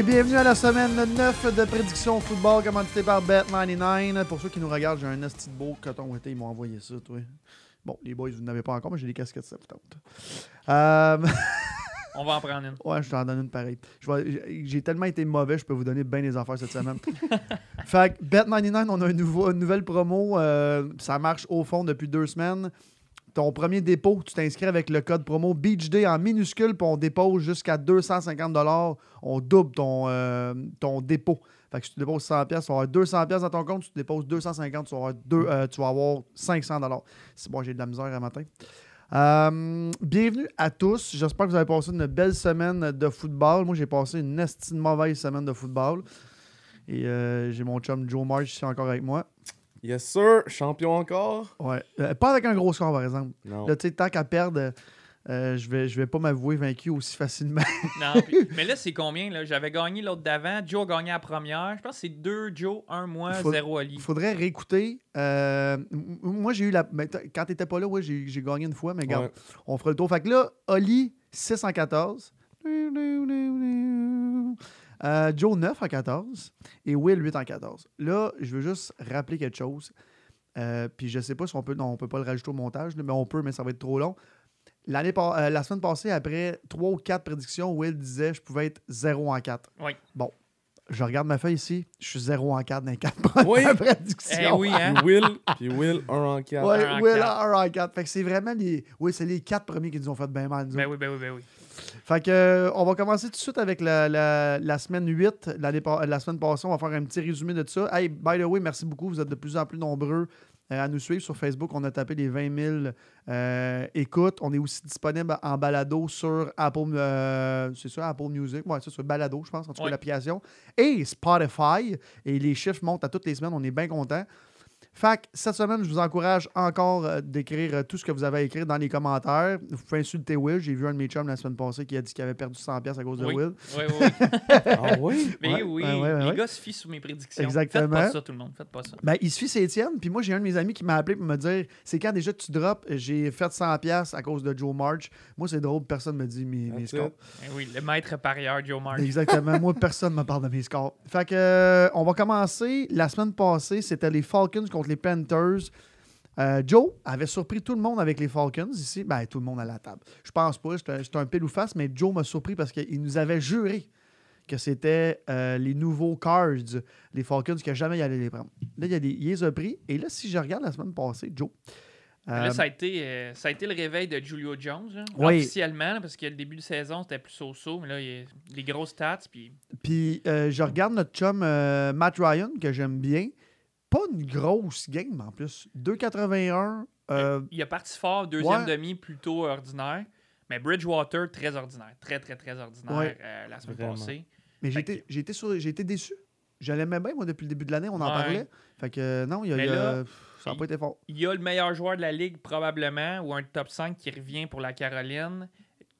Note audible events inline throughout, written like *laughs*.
Et bienvenue à la semaine 9 de prédiction football commandité par Bet99. Pour ceux qui nous regardent, j'ai un esti de beau coton été, ils m'ont envoyé ça, toi. Bon, les boys, vous n'avez pas encore, mais j'ai des casquettes, ça. Euh, *laughs* On va en prendre une. ouais, je t'en donne une pareille. J'ai tellement été mauvais, je peux vous donner bien des affaires cette semaine. fait que Bet99, on a un nouveau, une nouvelle promo. euh, ça marche au fond depuis deux semaines. Ton premier dépôt, tu t'inscris avec le code promo BeachDay en minuscule, puis on dépose jusqu'à 250 On double ton, euh, ton dépôt. Fait que si tu déposes 100 pièces, tu vas avoir 200 pièces dans ton compte. Si tu déposes 250, tu vas avoir, deux, euh, tu vas avoir 500 C'est bon, j'ai de la misère à matin. Euh, bienvenue à tous. J'espère que vous avez passé une belle semaine de football. Moi, j'ai passé une estime mauvaise semaine de football. Et j'ai mon chum Joe March ici encore avec moi. Yes, sir. Champion encore? Ouais. Euh, pas avec un gros score, par exemple. Non. Là, tu sais, tant qu'à perdre, euh, je vais, je vais pas m'avouer vaincu aussi facilement. *laughs* Non, puis- mais là, c'est combien? là? J'avais gagné l'autre d'avant. Joe a gagné la première. Je pense que c'est deux Joe, un moi, Faut- zéro Ali. Il faudrait réécouter. Euh, moi, j'ai eu la. ben, quand t'étais pas là, ouais, j'ai j'ai gagné une fois, mais regarde, Ouais. on fera le tour. Fait que là, Oli, 6 en 14. Euh, Joe, 9 en 14. Et Will, 8 en 14. Là, je veux juste rappeler quelque chose. Euh, puis je sais pas si on peut. Non, on peut pas le rajouter au montage, mais on peut, mais ça va être trop long. L'année par- euh, la semaine passée, après 3 ou 4 prédictions, Will disait que je pouvais être 0 en 4. Oui. Bon. Je regarde ma feuille ici. Je suis 0 en 4 dans les 4 premières Oui. *laughs* prédictions. Eh oui, hein? Will, puis Will, 1 en 4. Ouais, Un en Will quatre. a un en 4. Fait que c'est vraiment les. Oui, c'est les 4 premiers qui nous ont fait bien mal. nous Ben oui, ben oui, ben oui. Fait que, euh, on va commencer tout de suite avec la, la- la semaine 8. L'année pa- la semaine passée, on va faire un petit résumé de tout ça. Hey, by the way, merci beaucoup. Vous êtes de plus en plus nombreux euh, à nous suivre sur Facebook. On a tapé les 20 000 euh, écoutes. On est aussi disponible en balado sur Apple, euh, c'est ça, Apple Music. Ouais, c'est sur balado, je pense, en tout cas, Ouais. l'application. Et Spotify. Et les chiffres montent à toutes les semaines. On est bien contents. Fait que cette semaine, je vous encourage encore euh, d'écrire euh, tout ce que vous avez à écrire dans les commentaires. Vous pouvez insulter Will. J'ai vu un de mes chums la semaine passée qui a dit qu'il avait perdu 100$ piastres à cause de Oui. Will. Oui, oui, oui. *laughs* Ah oui? Mais Ouais, oui, ouais, ouais, les gars se fient sur mes prédictions. Exactement. Faites pas ça, tout le monde. Faites pas ça. Ben, il suffit, c'est Étienne. Puis moi, j'ai un de mes amis qui m'a appelé pour me dire c'est quand déjà tu drops? J'ai fait 100$ piastres à cause de Joe March. Moi, c'est drôle, personne me dit mes, scores. Ben oui, le maître parieur, Joe March. Exactement. Moi, personne ne me parle de mes scores. Fait que, euh, on va commencer. La semaine passée, c'était les Falcons contre les Panthers. Euh, Joe avait surpris tout le monde avec les Falcons ici. Ben, tout le monde à la table. Je pense pas. C'était c'était un pile ou face, mais Joe m'a surpris parce qu'il nous avait juré que c'était euh, les nouveaux Cards, les Falcons, que jamais il allait les prendre. Là, il, y a des, il les a pris. Et là, si je regarde la semaine passée, Joe. Euh, Là, ça a, été, ça a été le réveil de Julio Jones, là, Oui. officiellement, là, parce que le début de saison, c'était plus so-so, mais là, il y a les grosses stats, puis Puis je regarde notre chum Matt Ryan, que j'aime bien. Pas une grosse game en plus. 2,81. euh, il a parti fort, deuxième ouais. demi plutôt ordinaire, mais Bridgewater, très ordinaire, très, très, très ordinaire Ouais. euh, la semaine Vraiment. passée. mais j'ai été, j'ai été sur- j'ai été déçu. Je l'aimais bien, moi, depuis le début de l'année. On en Ouais. parlait. Fait que euh, non, il y a, Mais il y a- là, ça n'a pas été fort. Il y a le meilleur joueur de la ligue, probablement, ou un top 5 qui revient pour la Caroline.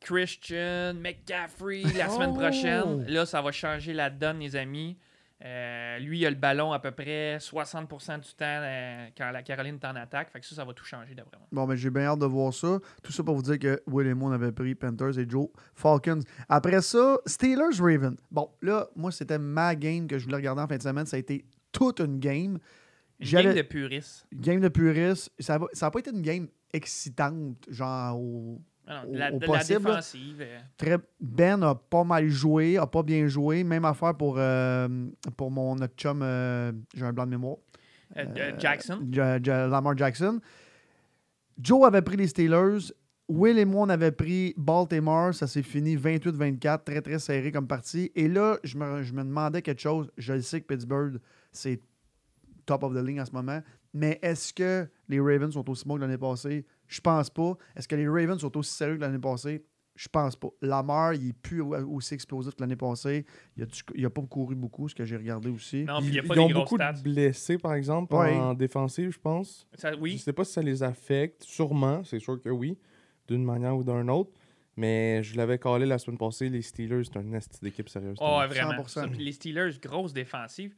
Christian McCaffrey la *laughs* semaine Oh! prochaine. Là, ça va changer la donne, les amis. Euh, lui, il a le ballon à peu près 60% du temps euh, quand la Caroline est en attaque. Fait que ça, ça va tout changer d'après moi. Bon, ben, j'ai bien hâte de voir ça. Tout ça pour vous dire que Will et moi, on avait pris Panthers et Joe Falcons. Après ça, Steelers-Raven. Bon, là, moi, c'était ma game que je voulais regarder en fin de semaine. Ça a été toute une game. Une game de puristes. Game de puriste. Ça n'a pas été une game excitante, genre au, De la, au de la possible, là. défensive. Très, ben a pas mal joué, a pas bien joué. Même affaire pour, euh, pour mon notre chum, euh, j'ai un blanc de mémoire. euh, Jackson. Ja- Ja- Lamar Jackson. Joe avait pris les Steelers. Will et moi, on avait pris Baltimore. Ça s'est fini 28-24, très très serré comme partie. Et là, je me, je me demandais quelque chose. Je le sais que Pittsburgh, c'est top of the league en ce moment. Mais est-ce que les Ravens sont aussi bons que l'année passée? Je pense pas. Est-ce que les Ravens sont aussi sérieux que l'année passée? Je pense pas. Lamar, il est plus au- aussi explosif que l'année passée. Il a, il a pas couru beaucoup, ce que j'ai regardé aussi. Non, il n'y a Ils, pas ils ont beaucoup stats. de blessés, par exemple, Ouais. en défensive, je pense. Ça- Je oui, sais pas si ça les affecte. Sûrement, c'est sûr que oui, d'une manière ou d'une autre. Mais je l'avais collé la semaine passée, les Steelers, c'est un esti d'équipe sérieuse. Oh, ouais, vraiment. 100%. Ça, les Steelers, grosse défensive.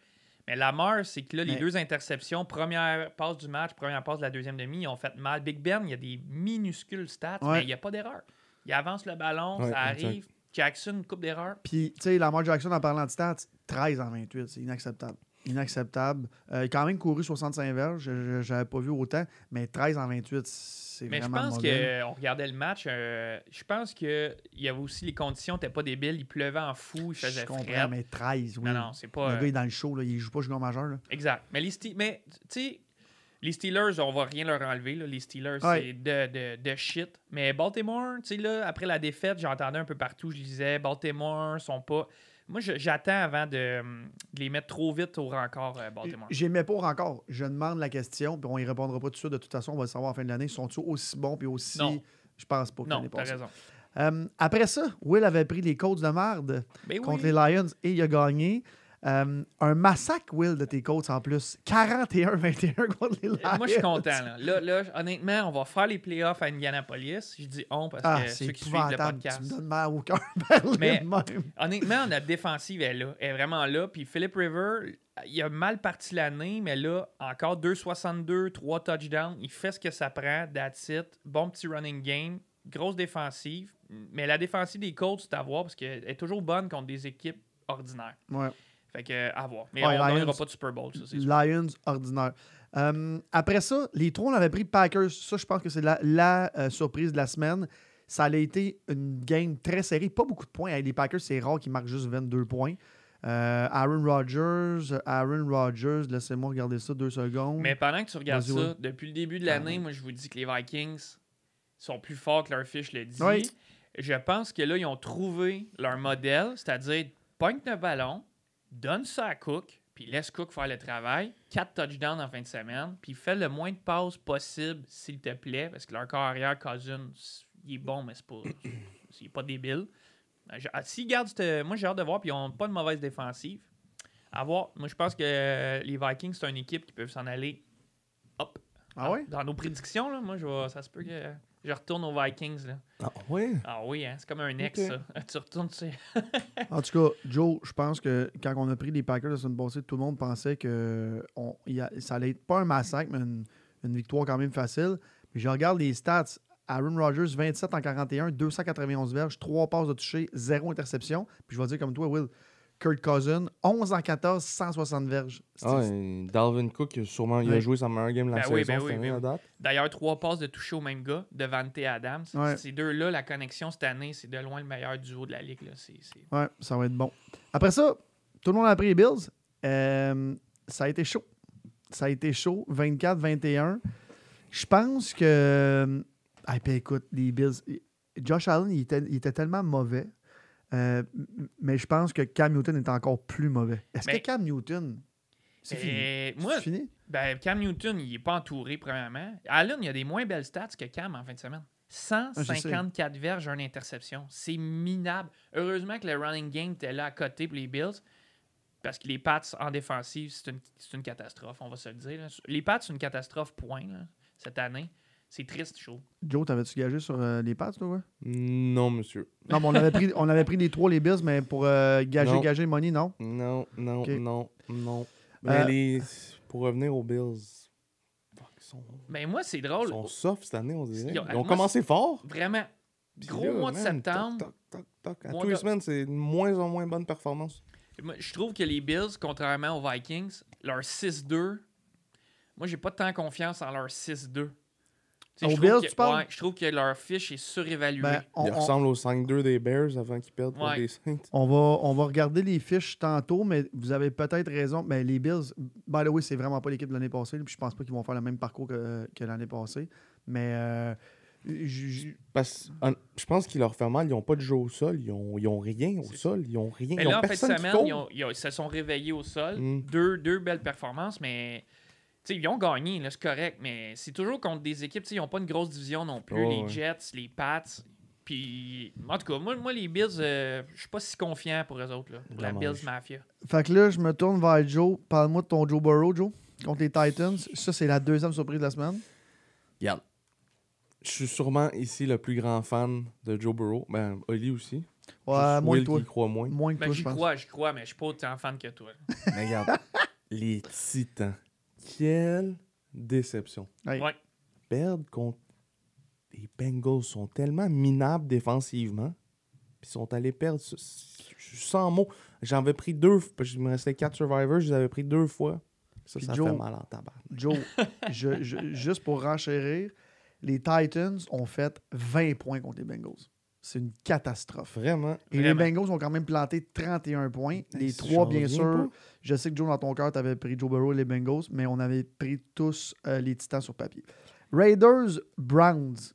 Mais Lamar, c'est que là, les Mais- deux interceptions, première passe du match, première passe de la deuxième demi, ils ont fait mal. Big Ben, il y a des minuscules stats, Ouais. mais il n'y a pas d'erreur. Il avance le ballon, Ouais, ça exact. arrive. Jackson, coupe d'erreurs. Puis, tu sais, Lamar Jackson, en parlant de stats, 13 en 28, c'est inacceptable. Inacceptable. Euh, il a quand même couru 65 verges, j'avais pas vu autant, mais 13 en 28, c'est Mais je pense qu'on regardait le match. euh, je pense qu'il y avait aussi les conditions n'étaient pas débiles. Il pleuvait en fou, il Je faisait comprends, frais. mais 13, oui. Non, non, c'est Le pas. gars euh, est dans le show, là, il joue pas junior majeur. Là. Exact. Mais les Ste- mais tu sais, les Steelers, on va rien leur enlever. là. Les Steelers, Ouais. c'est de, de, de shit. Mais Baltimore, tu sais, là, après la défaite, j'entendais un peu partout, je disais, Baltimore sont pas. Moi, j'attends avant de, hum, de les mettre trop vite au rencard, euh, Baltimore. J'aimais pas encore. Je demande la question, puis on y répondra pas tout de suite. De toute façon, on va le savoir à la fin de l'année. Sont-ils aussi bons, puis aussi. Non. Je pense pas Non, t'as raison. Euh, après ça, Will avait pris les Colts de merde Ben oui. contre les Lions et il a gagné. Euh, un massacre, Will, de tes Colts en plus. 41-21 *laughs* contre les Lions. Euh, Moi, je suis content. Là. Là, là, honnêtement, on va faire les playoffs à Indianapolis. Je dis on parce Ah, que ceux qui suivent le épouvantable. Tu podcast. me donnes mal au cœur. *laughs* Mais-. Honnêtement, notre défensive est là. Elle est vraiment là. Puis Philip River, il a mal parti l'année, mais là, encore 2,62, 3 touchdowns. Il fait ce que ça prend. That's it. Bon petit running game. Grosse défensive. Mais la défensive des Colts, c'est à voir parce qu'elle est toujours bonne contre des équipes ordinaires. Ouais. Fait que, à voir. Mais Ouais, on gagnera pas de Super Bowl, ça, c'est sûr. Lions ordinaire. Euh, après ça, les trois, on avait pris Packers. Ça, je pense que c'est la, la, euh, surprise de la semaine. Ça a été une game très serrée. Pas beaucoup de points. Les Packers, c'est rare qu'ils marquent juste 22 points. Euh, Aaron Rodgers, Aaron Rodgers, laissez-moi regarder ça deux secondes. Mais pendant que tu regardes ça, ouais. depuis le début de Ah, l'année, ouais. moi, je vous dis que les Vikings sont plus forts que leur fiche le dit. Oui. Je pense que là, ils ont trouvé leur modèle, c'est-à-dire pointe le ballon, donne ça à Cook, puis laisse Cook faire le travail. Quatre touchdowns en fin de semaine, puis fais le moins de passes possible, s'il te plaît, parce que leur corps arrière, Cousins, il est bon, mais c'est pas, *coughs* il est pas débile. Ah, S'ils gardent cette- moi, j'ai hâte de voir, puis ils n'ont pas de mauvaise défensive. À voir. Moi, je pense que les Vikings, c'est une équipe qui peuvent s'en aller hop. Ah ouais? Dans nos prédictions, là, moi, je vais- ça se peut que je retourne aux Vikings. Là. Ah, ouais? Ah oui, hein, c'est comme un ex, ça. *laughs* Tu retournes, tu sais. En tout cas, Joe, je pense que quand on a pris les Packers la semaine passée, tout le monde pensait que on, a- ça allait être pas un massacre, mais une, une victoire quand même facile. Mais je regarde les stats. Aaron Rodgers, 27 en 41, 291 verges, 3 passes de toucher, 0 interception. Puis je vais dire comme toi, Will, Kurt Cousin, 11 en 14, 160 verges. Ah, et Dalvin Cook, il a sûrement il a joué sa meilleure game de la Ben saison oui, ben cette oui, année ben à oui. date. D'ailleurs, trois passes de toucher au même gars, Devante Adams. Ouais. Ces deux-là, la connexion cette année, c'est de loin le meilleur duo de la ligue. Là. Ouais, ça va être bon. Après ça, tout le monde a pris les Bills. Euh, ça a été chaud. Ça a été chaud, 24-21. Je pense que. Ah, puis écoute, les Bills. Josh Allen, il était, il était tellement mauvais. Euh, mais je pense que Cam Newton est encore plus mauvais. Est-ce que Cam Newton. C'est fini? Et moi, fini? ben, Cam Newton, il n'est pas entouré, premièrement. Allen, il a des moins belles stats que Cam en fin de semaine. Ah, je sais. 154 verges, une interception. C'est minable. Heureusement que le running game était là à côté pour les Bills. Parce que les Pats en défensive, c'est une, catastrophe, on va se le dire. là. Les Pats, c'est une catastrophe, point, là, cette année. C'est triste, chaud. Joe, t'avais-tu gagé sur euh, les Pats, toi? ouais? Non, monsieur. Non, mais on avait pris, on avait pris les trois, les Bills, mais pour euh, gager, Non. gager money, non? Non, non, Ok. non, non. Mais Euh, les... pour revenir aux Bills, fuck, ils sont, Mais moi, c'est ils drôle. sont soft cette année, on dirait. Ils ont- Ils ont moi, commencé fort. Vraiment. puis Gros là, mois de man, septembre. toc, toc, toc, toc. À Mois tous les de- semaines, c'est de moins en moins bonne performance. Moi, je trouve que les Bills, contrairement aux Vikings, leur 6-2, moi, j'ai pas tant confiance en leur 6-2. Aux je trouve Bills, que- tu parles? ouais, je trouve que leur fiche est surévaluée. Ben, on, Ils on- ressemblent aux 5-2 des Bears avant qu'ils perdent pour Ouais. les Saints. On va, on va regarder les fiches tantôt, mais vous avez peut-être raison. Mais les Bills, by the way, c'est vraiment pas l'équipe de l'année passée. là, Puis je pense pas qu'ils vont faire le même parcours que, que l'année passée. Mais euh, j- j- Parce, je pense qu'ils leur fait mal. Ils n'ont pas de jeu au sol. Ils ont, ils ont rien au sol. Ils ont rien. Mais ils ont là, en qui semaine, court. ils, ont- ils ont- ils se sont réveillés au sol. Mm. Deux, deux belles performances, mais tu sais, ils ont gagné, là, c'est correct. Mais c'est toujours contre des équipes, tu sais, ils n'ont pas une grosse division non plus. Ouais, les ouais. Jets, les Pats. Puis, en tout cas, moi, moi les Bills, euh, je suis pas si confiant pour eux autres. Là, pour la. Bills Mafia. fait que là, je me tourne vers Joe. Parle-moi de ton Joe Burrow, Joe, contre les Titans. Ça, c'est la deuxième surprise de la semaine. Regarde. Je suis sûrement ici le plus grand fan de Joe Burrow. Ben, Oli aussi. Ouais, Juste moins Will que toi. qui croit moins. Moins que Ben, j'y crois, j'y crois, mais je suis pas autant fan que toi. *laughs* Mais regarde. les Titans. Quelle déception. Ouais. Perdre contre les Bengals sont tellement minables défensivement. Puis ils sont allés perdre. Je sans mots. J'en avais pris deux. Il me restait quatre Survivors. Je les avais pris deux fois. Ça, Puis ça Joe- fait mal en tabac. Joe, je- je- juste pour renchérir, les Titans ont fait 20 points contre les Bengals. C'est une catastrophe. Vraiment. Et Vraiment. les Bengals ont quand même planté 31 points. Les Hey, trois, bien sûr. pas. Je sais que Joe, dans ton cœur, tu avais pris Joe Burrow et les Bengals, mais on avait pris tous euh, les Titans sur papier. Raiders, Browns.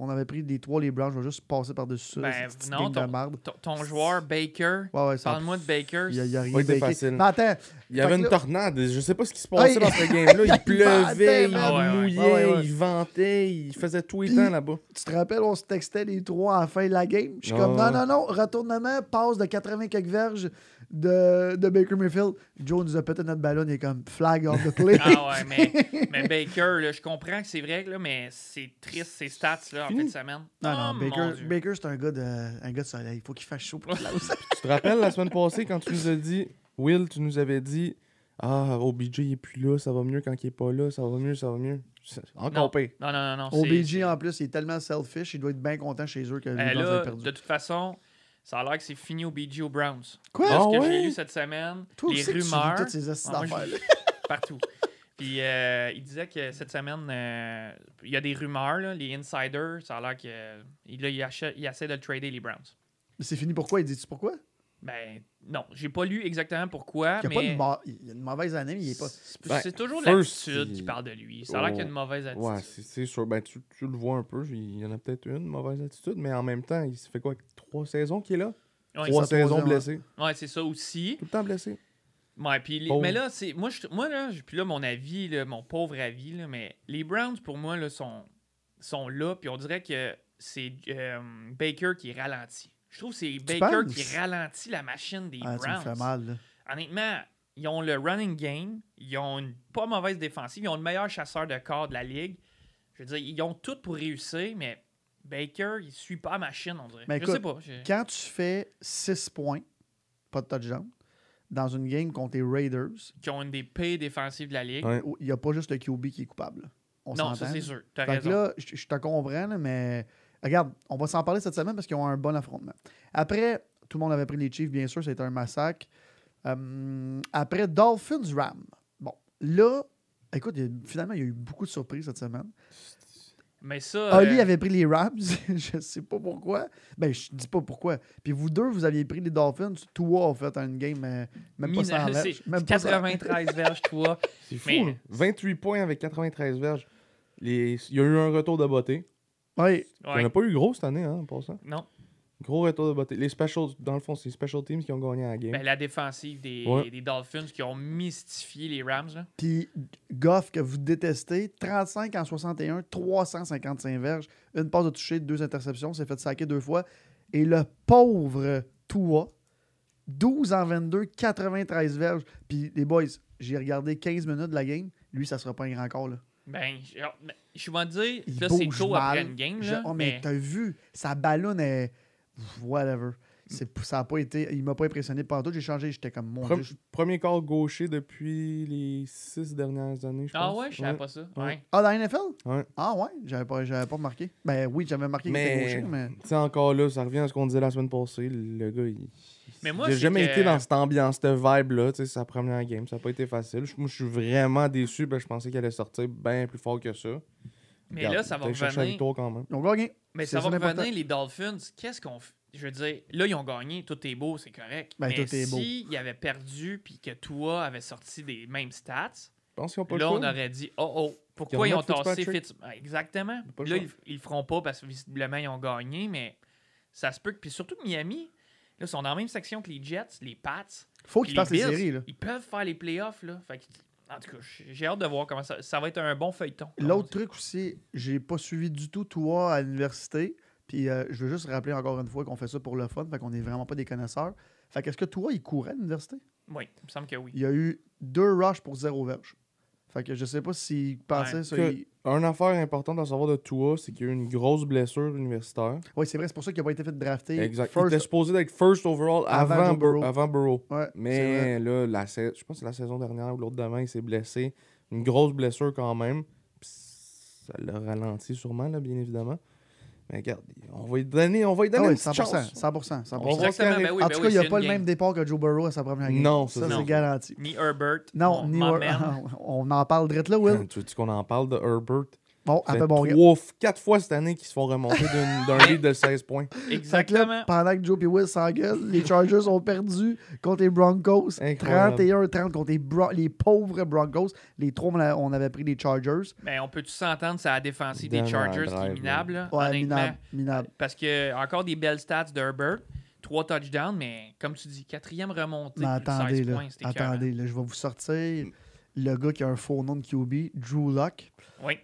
On avait pris les trois, les Browns. Je vais juste passer par-dessus ça. Ben, non, ton-. Ton, ton joueur, Baker, Ouais, ouais, ça- parle-moi de Baker. Il y a, il y a rien facile. Mais attends, Il y avait une là- tornade. Je sais pas ce qui se passait Hey! dans ce game-là. Il *laughs* Il pleuvait, il. Ah ouais. mouillait, il ventait, il faisait tout le Puis- temps là-bas. tu te rappelles, on se textait les trois à la fin de la game. Je suis comme, non, non, non, retournement, passe de 80 quelques verges de, de Baker Mayfield. Joe nous a pété notre ballon, il est comme flag on the *laughs* play. Ah ouais, mais, *laughs* mais Baker, là, je comprends que c'est vrai, là, mais c'est triste ces stats là, en fin de semaine. non, Oh, non, mon Baker. Baker c'est un gars de, un gars de soleil. Il faut qu'il fasse chaud pour lance. *laughs* Tu te rappelles la semaine passée quand tu nous as dit, Will, tu nous avais dit, ah, OBJ il est plus là, ça va mieux quand il est pas là, ça va mieux, ça va mieux. Encore Non. pire. Non, non, non, OBJ, en plus, il est tellement selfish, il doit être bien content chez eux que Euh, là, aient perdu. de toute façon, ça a l'air que c'est fini au BG aux Browns. Quoi? Ah Ce que ouais? j'ai lu cette semaine, les aussi, tu lis rumeurs, toutes ces Ah, moi, partout. Puis euh, il disait que cette semaine, euh, il y a des rumeurs, là, les insiders, ça a l'air que il, essaie de trader les Browns. C'est fini pourquoi? Il dit-tu pourquoi? Ben non, j'ai pas lu exactement pourquoi, Il y a, pas mais une ma- il y a une mauvaise année, mais il est pas. c'est Ben, c'est toujours l'attitude il- qui parle de lui. Ça a l'air qu'il y a une mauvaise attitude. Ouais, c'est sûr. Ben, tu, tu le vois un peu. Il y en a peut-être une mauvaise attitude, mais en même temps, il se fait quoi Trois saisons qu'il est là? Ouais, Trois saisons troisième, blessé. ouais, c'est ça aussi. Tout le temps blessé. Ouais, puis les- mais là, c'est moi, je, moi là, puis là, mon avis, là, mon pauvre avis, là, mais les Browns, pour moi, là, sont, sont là, puis on dirait que c'est euh, Baker qui ralentit. Je trouve que c'est Baker penses? qui ralentit la machine des Ah, tu me Browns. fais mal, là. Honnêtement, ils ont le running game, ils ont une pas mauvaise défensive, ils ont le meilleur chasseur de corps de la ligue. Je veux dire, ils ont tout pour réussir, mais Baker, il suit pas la machine, on dirait. Mais je écoute, sais pas. je- Quand tu fais 6 points, pas de touchdown, dans une game contre les Raiders, Qui ont une des pires défensives de la ligue. Ouais. il n'y a pas juste le QB qui est coupable. On non, ça c'est sûr. Fait raison. là, je je te comprends, mais regarde, on va s'en parler cette semaine parce qu'ils ont un bon affrontement. Après, tout le monde avait pris les Chiefs, bien sûr, c'était un massacre. Euh, après, Dolphins-Ram. Bon, là, écoute, il y a- finalement, il y a eu beaucoup de surprises cette semaine. Mais ça. Ali euh, avait pris les Rams, *laughs* je sais pas pourquoi. Ben, je dis pas pourquoi. Puis vous deux, vous aviez pris les Dolphins. Tua a fait une game, euh, même pas Mina- 100 c'est verges. Même pas 100. 93 verges, toi. C'est fou. Mais- là. 28 points avec 93 verges. Les... Il y a eu un retour de beauté. Il n'y Ouais. en a pas eu gros cette année, hein, en passant. Non. Gros retour de beauté. Les specials, dans le fond, c'est les special teams qui ont gagné la game. Ben, la défensive des, Ouais. des Dolphins qui ont mystifié les Rams. Là. Puis Goff, que vous détestez, 35 en 61, 355 verges, une passe de toucher, deux interceptions, s'est fait saquer deux fois. Et le pauvre Tua, 12 en 22, 93 verges. Puis les boys, j'ai regardé 15 minutes de la game. Lui, ça sera pas un grand corps. Là. Ben, je, ben, je vais te dire, Il là, c'est tôt mal. après une game. Je- Là, oh, mais mais t'as vu, sa ballonne est. Whatever. C'est, ça a pas été. Il m'a pas impressionné pendant tout. J'ai changé, j'étais comme mon Pre- Dieu. je- Premier corps gaucher depuis les six dernières années, je Ah pense. ouais, je savais pas ça. Ouais. Ouais. Ah, dans la NFL? Ouais. Ah ouais, j'avais pas, j'avais pas remarqué. Ben oui, j'avais marqué qu'il était Mais, gaucher, mais. tu sais, encore là, ça revient à ce qu'on disait la semaine passée. Le gars, il. Mais moi, c'est jamais que- été dans cette ambiance, cette vibe-là. Tu sais, sa première game, ça n'a pas été facile. Je- Moi, je suis vraiment déçu. Ben, je pensais qu'il allait sortir bien plus fort que ça. Mais Regarde, là, ça va revenir. victoire quand même. Ils ont gagné. Mais ça va revenir, les Dolphins. Qu'est-ce qu'on fait? Je veux dire, là, ils ont gagné, tout est beau, c'est correct. Ben, mais tout est beau. s'ils avaient perdu puis que toi avait sorti des mêmes stats, Je pense qu'ils n'ont pas là, le on aurait dit, oh oh, Ils pourquoi ils ont tassé. Fitz... Ah, Exactement. Là, ils, ils le feront pas parce que visiblement, ils ont gagné, mais ça se peut que. Puis surtout que Miami, là, sont dans la même section que les Jets, les Pats. Faut qu'ils fassent les séries. Là. Ils peuvent faire les playoffs, là. Fait que- en tout cas, j'ai hâte de voir comment ça. Ça va être un bon feuilleton. L'autre truc aussi, j'ai pas suivi du tout toi à l'université. Puis euh, je veux juste rappeler encore une fois qu'on fait ça pour le fun, fait qu'on est vraiment pas des connaisseurs. Fait qu'est-ce que toi, il courait à l'université? Oui, il me semble que oui. Il y a eu deux rushs pour zéro verge. Fait que je sais pas s'il pensait Ouais. ça. Que- il- Une affaire importante à savoir de Tua, c'est qu'il y a eu une grosse blessure universitaire. Oui, c'est vrai, c'est pour ça qu'il a pas été fait drafter. Exact. Il First- était supposé être first overall Avant avant, Burrow. avant Burrow. Ouais. Mais là, la sa- je pense que c'est la saison dernière ou l'autre d'avant, il s'est blessé. Une grosse blessure quand même. Puis Ça l'a ralenti sûrement, là, bien évidemment. Mais regarde, on va lui donner, on va lui Ah donner oui, une petite 100%, chance. 100%, 100%. On va voir Exactement, ce qui ben oui, en ben tout oui, cas, il n'y a pas le game. même départ que Joe Burrow à sa première game. Non, ça, ça, c'est garanti. Ni Herbert. Non, ni man. *laughs* On en parle direct là, Will. Tu veux qu'on en parle de Herbert? Bon, Ça après, bon, trois, quatre fois cette année qu'ils se font remonter *laughs* d'un lead de 16 points. Là, Exactement. pendant que Joe et Will s'engueulent, les Chargers ont perdu contre les Broncos. Incroyable. 31-30 contre les, Bro- les pauvres Broncos. Les trois, on a- avait pris les Chargers. Mais on peut-tu s'entendre sur la défensive des Chargers qui est minable, là, Ouais, minable. minable. Parce que encore des belles stats d'Herbert. Trois touchdowns, mais comme tu dis, quatrième remontée. Mais plus de attendez, 16 là. points. Attendez, là, je vais vous sortir le gars qui a un faux nom de QB, Drew Lock. Oui.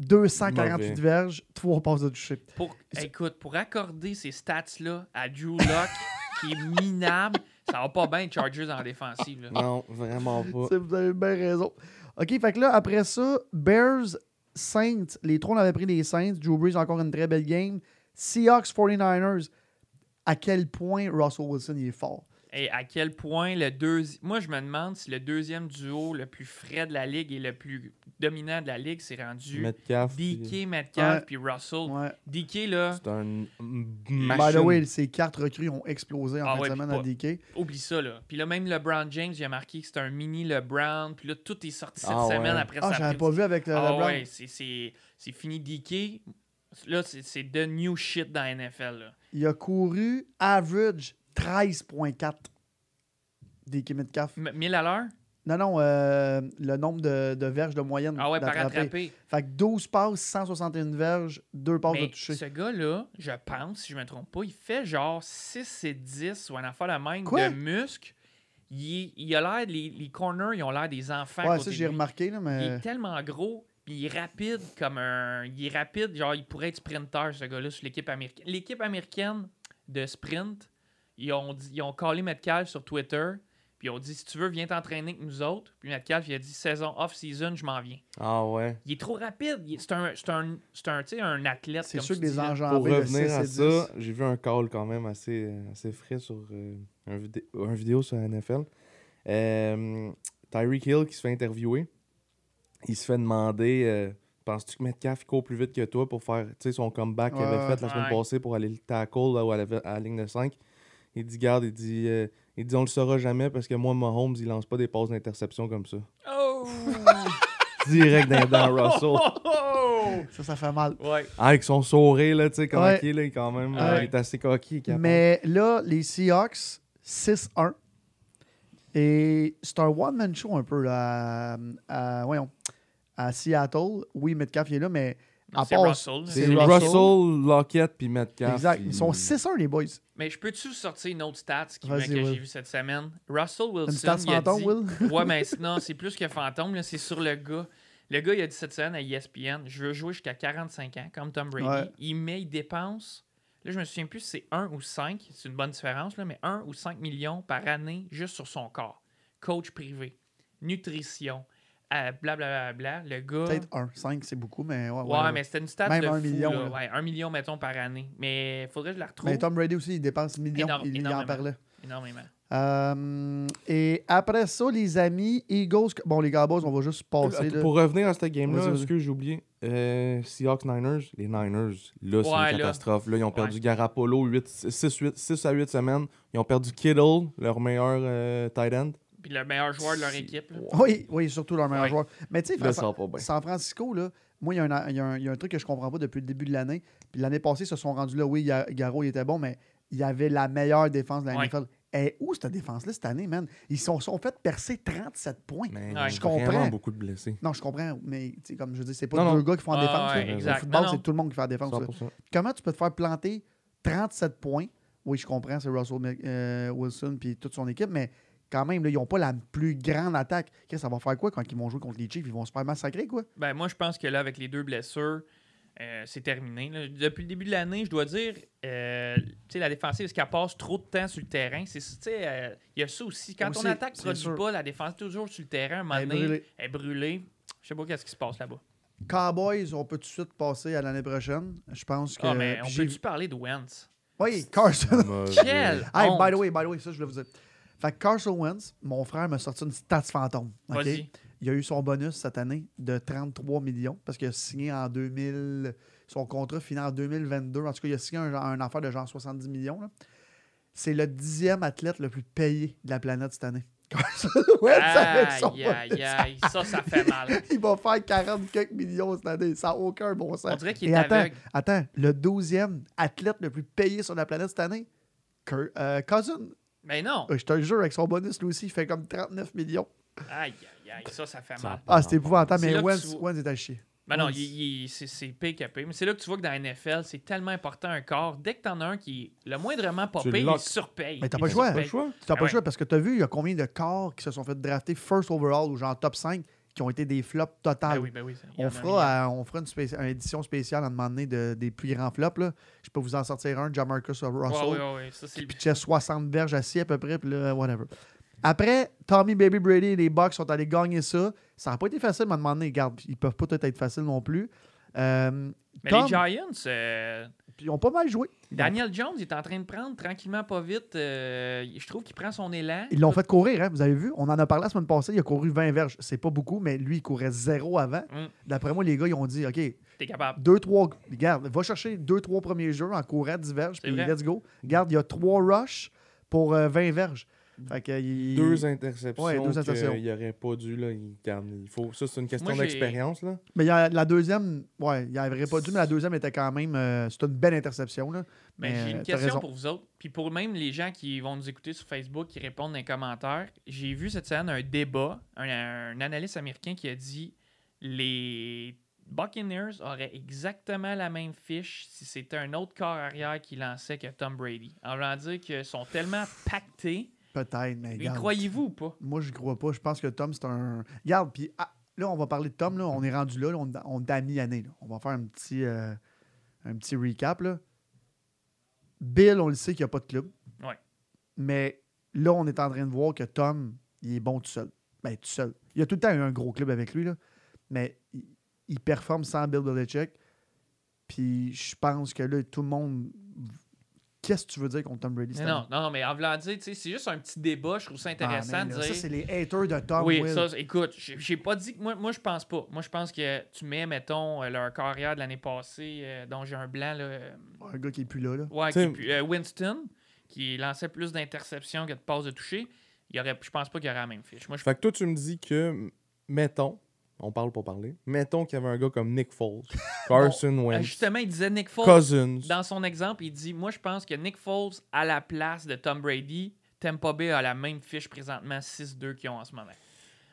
248 Mauvais. verges, 3 passes de toucher. Pour, écoute, pour accorder ces stats-là à Drew Lock, *laughs* qui est minable, ça va pas bien les Chargers en défensive. là. Non, vraiment pas. C'est- Vous avez bien raison. OK, fait que là, après ça, Bears, Saints, les trois, on avait pris les Saints. Drew Brees, encore une très belle game. Seahawks, 49ers. À quel point Russell Wilson il est fort? Et à quel point le deuxième. Moi, je me demande si le deuxième duo le plus frais de la ligue et le plus dominant de la ligue s'est rendu Metcalf. puis- DK, Metcalf Ouais. puis Russell. Ouais. DK, là, C'est un By the way, ces quatre recrues ont explosé en Ah fin ouais, de semaine à DK. oublie ça, là. Puis là, même LeBron James, il a marqué que c'était un mini LeBron. Puis là, tout est sorti cette Ah ouais. semaine après Ah, sa j'avais pas vu avec le Ah LeBron. ouais, c'est- c'est c'est fini DK. Là, c'est c'est the new shit dans la NFL. Là. Il a couru average 13.4 DK Metcalf. M- 1000 à l'heure? Non, non, euh, le nombre de, de verges de moyenne. Ah ouais, par attraper. Fait que 12 passes, 161 verges, 2 passes de toucher. ce gars-là, je pense, si je me trompe pas, il fait genre 6 et 10 ou un affaire la même Quoi? de muscles. Il, il a l'air, les, les corners, ils ont l'air des enfants. Ouais, ça, j'ai remarqué, là, Il mais. est tellement gros, puis il est rapide comme un. Il est rapide, genre, il pourrait être sprinter, ce gars-là, sur l'équipe américaine. L'équipe américaine de sprint, ils ont, dit, ils ont callé Metcalf sur Twitter, puis ils ont dit si tu veux, viens t'entraîner avec nous autres. Puis Metcalf, il a dit saison off-season, je m'en viens. Ah ouais. Il est trop rapide. C'est un, c'est un, c'est un, tu sais, un athlète. C'est sûr que des. Pour enjambées de revenir 6 à ça, 10. j'ai vu un call quand même assez, assez frais sur euh, un, vidé- un vidéo sur la NFL. Euh, Tyreek Hill qui se fait interviewer. Il se fait demander euh, Penses-tu que Metcalf il court plus vite que toi pour faire tu sais, son comeback qu'il avait fait la semaine ouais. passée pour aller le tackle là, où elle avait- à la ligne de 5 Il dit Garde, il dit, euh, il dit On le saura jamais parce que moi, Mahomes, il lance pas des passes d'interception comme ça. Oh! *laughs* Direct dans, dans Russell. *laughs* Ça, ça fait mal. Ouais. Avec son sourire, là, tu sais, comment Ouais. il est, là, quand même, Ouais. euh, il est assez coquille. Mais là, les Seahawks, 6-1. Et c'est un one-man show un peu là, à, à- voyons, à Seattle. Oui, Metcalf il est là, mais c'est Russell. c'est C'est Russell. Russell, Lockett puis Metcalf. exact. ils- sont 6-1, les boys. Mais je peux-tu sortir une autre stat qui, que j'ai vu cette semaine? Russell Wilson. Une stat il a fantôme, dit- Will? *laughs* Ouais, mais non, c'est plus que fantôme, c'est sur le gars. Le gars, il a dit cette semaine à ESPN Je veux jouer jusqu'à 45 ans, comme Tom Brady. Ouais. Il met, il dépense. Là, je me souviens plus si c'est 1 ou 5, c'est une bonne différence, là, mais 1 ou 5 millions par année juste sur son corps. Coach privé, nutrition, blablabla. Le gars. Peut-être 1. 5, c'est beaucoup, mais ouais. Ouais, mais c'était une stat Même de un fou, million, là. Ouais, 1 million, mettons, par année. Mais faudrait que je la retrouve Mais Tom Brady aussi, il dépense millions. Énorme- il, il en énormément. parlait. énormément. Euh, et après ça, les amis, Eagles. Bon, les Cowboys, on va juste passer. Là. Pour revenir à cette game-là, ce que j'ai oublié, euh, Seahawks Niners, les Niners, là, c'est Ouais, une là. catastrophe. Là, ils ont perdu Ouais. Garapolo 6, à 8 semaines. Ils ont perdu Kittle, leur meilleur euh, tight end. Puis le meilleur joueur de leur équipe. là. Oui, oui, surtout leur meilleur Ouais. joueur. Mais tu sais, San. San Francisco, là, moi, il y, a un- y y a truc que je comprends pas depuis le début de l'année. Puis l'année passée, ils se sont rendus là. Oui, Ga- Garo, il était bon, mais il y avait la meilleure défense de la Ouais. NFL. Et où cette défense-là cette année, man? Ils se sont, sont fait percer 37 points. Mais Ouais. ils Je comprends. beaucoup de blessés. Non, je comprends, mais tu sais, comme je dis, c'est pas Non, deux non. gars qui font la Ah, défense. ouais, là. exact. Au football, c'est tout le monde qui fait la défense. là. 100%. Comment tu peux te faire planter 37 points? Oui, je comprends, c'est Russell euh, Wilson puis toute son équipe, mais quand même, là, ils n'ont pas la plus grande attaque. Qu'est-ce que ça va faire quoi quand ils vont jouer contre les Chiefs? Ils vont se faire massacrer, quoi? Ben, moi, je pense que là, avec les deux blessures, euh, c'est terminé. là. Depuis le début de l'année, je dois dire, euh, tu sais, la défensive, est-ce qu'elle passe trop de temps sur le terrain? C'est, tu sais, euh, Il y a ça aussi. Quand Aussi, ton attaque ne produit sûr. pas, la défense est toujours sur le terrain. Un moment Elle est donné, brûlée. est brûlée. Je sais pas qu'est-ce qui se passe là-bas. Cowboys, on peut tout de suite passer à l'année prochaine. Je pense que. Ah, mais on peut-tu parler de Wentz? Oui, Carson. Quel hey, by the way, by the way, ça, je voulais vous dire. Fait que Carson Wentz, mon frère m'a sorti une stats fantôme. Il a eu son bonus cette année de 33 millions parce qu'il a signé en Son contrat finit en 2022. En tout cas, il a signé un, un affaire de genre 70 millions. C'est le dixième athlète le plus payé de la planète cette année. *laughs* va être son Aïe. Ça, ça fait *laughs* mal. Il va faire 40 quelques millions cette année. Ça n'a aucun bon sens. On dirait qu'il est attends, aveugle. attends, le 12e athlète le plus payé sur la planète cette année, euh, Cousin. Mais non. Euh, Je te le jure, avec son bonus, lui aussi, il fait comme 39 millions. Aïe, aïe, aïe. Ça, ça fait Ça mal. Ah, c'était épouvantable, mais Wentz, Wentz est à chier. Ben non, Ouais, il- il- c'est c'est pay que pay. Mais c'est là que tu vois que dans la NFL, c'est tellement important un corps. Dès que t'en as un qui est le moindrement pas payé, il surpaye. Mais t'as pas le choix. surpaye. Pas le choix. Ah choix parce que tu as vu, il y a combien de corps qui se sont fait drafter first overall ou genre top 5 qui ont été des flops totales. Ben oui, ben oui. On fera, euh, on fera une, spéci- une édition spéciale à un moment donné de- des plus grands flops. Là. Je peux vous en sortir un, Jamarcus. Russell, Ouais, ouais, ouais, ça, c'est qui le pitchait 60 verges assis à peu près, puis là, whatever. Après, Tommy Baby Brady et les Bucks sont allés gagner ça. Ça n'a pas été facile, mais à un moment donné, regarde, ils peuvent pas tout être faciles non plus. Euh, Mais Tom, les Giants, euh, puis ils ont pas mal joué. Daniel Jones il est en train de prendre tranquillement, pas vite. euh, je trouve qu'il prend son élan. Ils l'ont fait courir, hein, vous avez vu? On en a parlé la semaine passée. Il a couru 20 verges. C'est pas beaucoup, mais lui, il courait zéro avant. Mm. D'après moi, les gars, ils ont dit OK, T'es capable. deux, trois. Regarde, va chercher deux, trois premiers jeux en courant 10 verges, puis vrai. let's go. Regarde, il y a trois rushs pour euh, 20 verges. Fait que, il- Deux interceptions Ouais, deux interceptions. aurait pas dû. Là, il, il faut, ça, c'est une question d'expérience. là. Mais il y a- la deuxième, ouais, il n'aurait pas dû, mais la deuxième était quand même. euh, C'était une belle interception. Là. Mais Mais, j'ai euh, une t'as question raison. pour vous autres. Puis pour même les gens qui vont nous écouter sur Facebook, qui répondent dans les commentaires, j'ai vu cette semaine un débat, un, un analyste américain qui a dit les Buccaneers auraient exactement la même fiche si c'était un autre corps arrière qui lançait que Tom Brady. En voulant dire qu'ils sont tellement pactés. Peut-être, mais regarde. croyez-vous ou pas? Moi, je crois pas. Je pense que Tom, c'est un. Regarde, puis ah, là, on va parler de Tom. Là. On est rendu là. là, on, on est à mi-année. là. On va faire un petit, euh, un petit recap. Là. Bill, on le sait qu'il n'y a pas de club. Ouais. Mais là, on est en train de voir que Tom, il est bon tout seul. Ben, tout seul. Il a tout le temps eu un gros club avec lui. Là. Mais il, il performe sans Bill Belichick. Puis je pense que là, tout le monde. Qu'est-ce que tu veux dire contre Tom Brady? non, année? non, mais en voulant dire, tu sais, c'est juste un petit débat. Je trouve ça Ah, intéressant de dire. Ça, c'est les haters de Tom. oui, Will. ça, écoute, j'ai pas dit que moi, moi je pense pas. Moi, je pense que tu mets, mettons, euh, leur carrière de l'année passée, euh, dont j'ai un blanc, là, euh, Un gars qui est plus là. là. ouais, T'sais- qui est plus- euh, Winston, qui lançait plus d'interceptions que de passes de toucher. Il y aurait, je pense pas qu'il y aurait la même fiche. Moi, je Fait que toi, tu me dis que, mettons, on parle pour parler, mettons qu'il y avait un gars comme Nick Foles, *laughs* Carson Euh, Wentz, justement, il disait Nick Foles. Cousins. Dans son exemple, il dit Moi, je pense que Nick Foles, à la place de Tom Brady, Tampa Bay a la même fiche présentement 6-2 qu'ils ont en ce moment.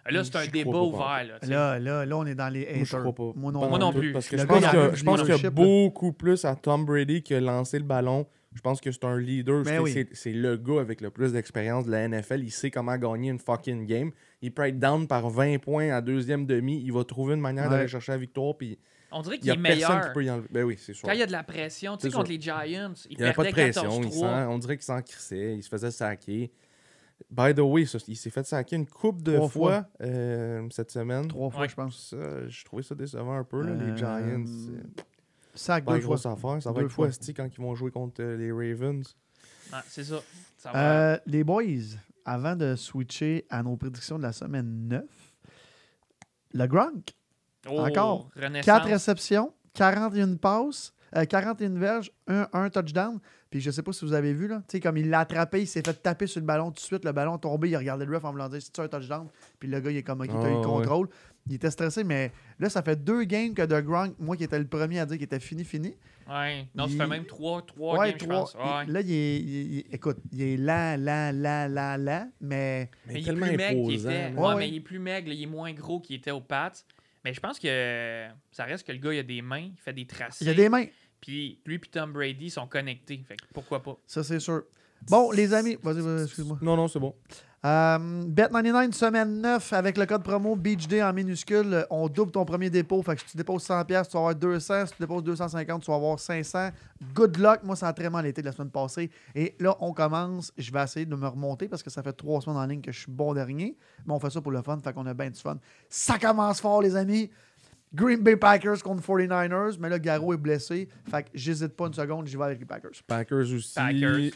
Là, c'est un débat ouvert. Là. Là, là, là, on est dans les haters. Moi, je crois pas. Moi non, Pas Moi non plus. Parce que je pense je pense qu'il y a beaucoup plus à Tom Brady qui a lancé le ballon. Je pense que c'est un leader. Ben C'est- oui. c'est- C'est le gars avec le plus d'expérience de la NFL. Il sait comment gagner une fucking game. Il peut être down par 20 points à deuxième demi. Il va trouver une manière Ouais. d'aller chercher la victoire. Puis On dirait il qu'il y a est personne meilleur. qui peut y enlever. Ben oui, c'est sûr. Quand il y a de la pression, tu sais, contre les Giants, il, Il n'y avait pas de perdait pression. Il 14-3. s'en- on dirait qu'il s'en crissait. Il se faisait saquer. By the way, ça, il s'est fait saquer une coupe de Trois fois, fois. euh, cette semaine. Trois fois, Ouais. je pense. Ça, je trouvais ça décevant un peu. là, Euh, les Giants, Sac pas deux fois. affaire. Ça va Deux être fois. esti, quand ils vont jouer contre euh, les Ravens? C'est ça. Ça va. Euh, les boys, avant de switcher à nos prédictions de la semaine 9, le Gronk, Oh, encore. Renaissance. 4 réceptions, 41 passes, euh, 41 verges, un, un touchdown. Puis je sais pas si vous avez vu, là, tu sais, comme il l'a attrapé, il s'est fait taper sur le ballon tout de suite, le ballon est tombé, il a regardé le ref en voulant dire c'est un touchdown? Puis le gars, il est comme, ok, t'as eu Ah, le ouais. contrôle. Il était stressé, mais là, ça fait deux games que de Gronk, moi qui étais le premier à dire qu'il était fini, fini. Ouais. Non, Il- ça fait même 3, 3 Ouais, games, je trois. pense. Ouais. Il- Là, il est, il- il- écoute, il est lent, lent, lent, lent, lent, mais Mais il est plus maigre qu'il était. là. Ouais, Ouais, ouais. mais il est plus maigre, là, il est moins gros qu'il était au Pats. Mais je pense que ça reste que le gars, il a des mains, il fait des tracés. il a des mains. Puis lui et Tom Brady sont connectés. Fait que pourquoi pas? Ça, c'est sûr. Bon, les amis, vas-y, vas-y, excuse-moi. Non, non, c'est bon. Euh, Bet99, semaine 9, avec le code promo BeachD en minuscule, on double ton premier dépôt. Fait que si tu déposes 100$, piastres, tu vas avoir 200. Si tu déposes 250, tu vas avoir 500. Good luck. Moi, ça a très mal été de la semaine passée. Et là, on commence. Je vais essayer de me remonter parce que ça fait trois semaines en ligne que je suis bon dernier. Mais on fait ça pour le fun. Fait qu'on a bien du fun. Ça commence fort, les amis. Green Bay Packers contre 49ers. Mais là, Garo est blessé. Fait que j'hésite pas une seconde. J'y vais avec les Packers. Packers aussi. Packers.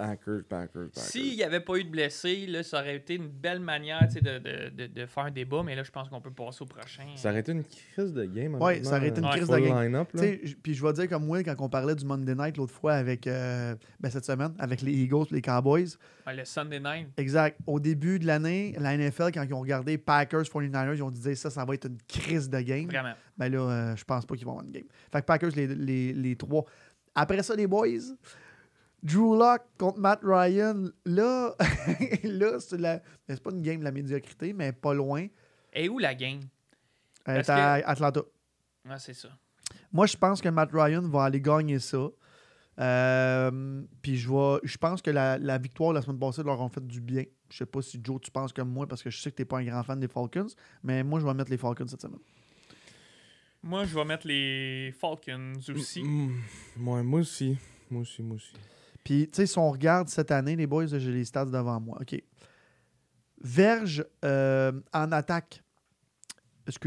Packers, Packers, Packers. S'il n'y avait pas eu de blessés, là, ça aurait été une belle manière de, de, de, de faire un débat, mais là, je pense qu'on peut passer au prochain. Ça aurait été une crise de game. Ouais, ça aurait été une honnêtement, crise de game. Puis je vais dire comme moi, quand on parlait du Monday Night l'autre fois avec euh, ben, cette semaine, avec les Eagles les Cowboys. Ouais, le Sunday night. Exact. Au début de l'année, la NFL, quand ils ont regardé Packers 49ers, ils ont dit ça, ça va être une crise de game. Vraiment. Ben là, euh, je pense pas qu'ils vont avoir une game. Fait que Packers, les, les, les trois. Après ça, les boys, Drew Lock contre Matt Ryan. Là, *laughs* là c'est la... c'est pas une game de la médiocrité, mais pas loin. Et où la game? Elle Parce est à Atlanta. Ouais, c'est ça. Moi, je pense que Matt Ryan va aller gagner ça. Euh, puis je vois, je pense que la, la victoire la semaine passée leur a fait du bien. Je sais pas si Joe, tu penses comme moi, parce que je sais que tu pas un grand fan des Falcons, mais moi, je vais mettre les Falcons cette semaine. Moi, je vais mettre les Falcons aussi. Mm, ouais, moi aussi. Moi aussi, moi aussi. Puis, tu sais, si on regarde cette année, les boys, j'ai les stats devant moi. OK. Verge euh, en attaque.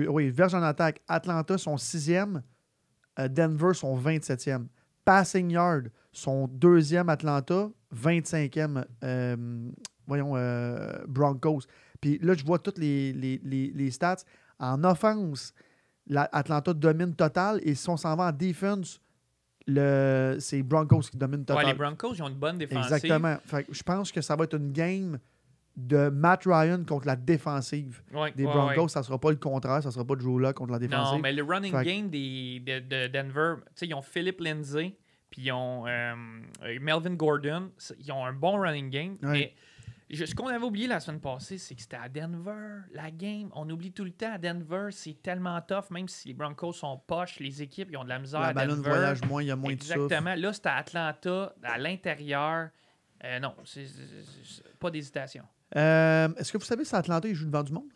Oui, Verge en attaque. Atlanta, son sixième. Euh, Denver, son 27e. Passing yard, son deuxième Atlanta. 25e, euh, voyons, Broncos. Puis là, je vois toutes les, les, les- stats. En offense, la- Atlanta domine total. Et si on s'en va en defense, le, c'est Broncos qui domine Ouais, total. les Broncos, ils ont une bonne défensive. Exactement. Fait que je pense que ça va être une game de Matt Ryan contre la défensive Ouais, des ouais, Broncos. ouais. Ça sera pas le contraire. Ça sera pas Drew Lock contre la défensive. Non, mais le running Fait game des, de, de Denver, tu sais, ils ont Philip Lindsay, puis ils ont euh, Melvin Gordon. Ils ont un bon running game. Ouais. Mais je- ce qu'on avait oublié la semaine passée, c'est que c'était à Denver, la game. On oublie tout le temps à Denver, c'est tellement tough, même si les Broncos sont poches, les équipes, ils ont de la misère la à Denver. voyage moins, il y a moins de souffle. Exactement. Là, c'était à Atlanta, à l'intérieur. Euh, non, c'est pas d'hésitation. Euh, Est-ce que vous savez si Atlanta il joue devant du monde?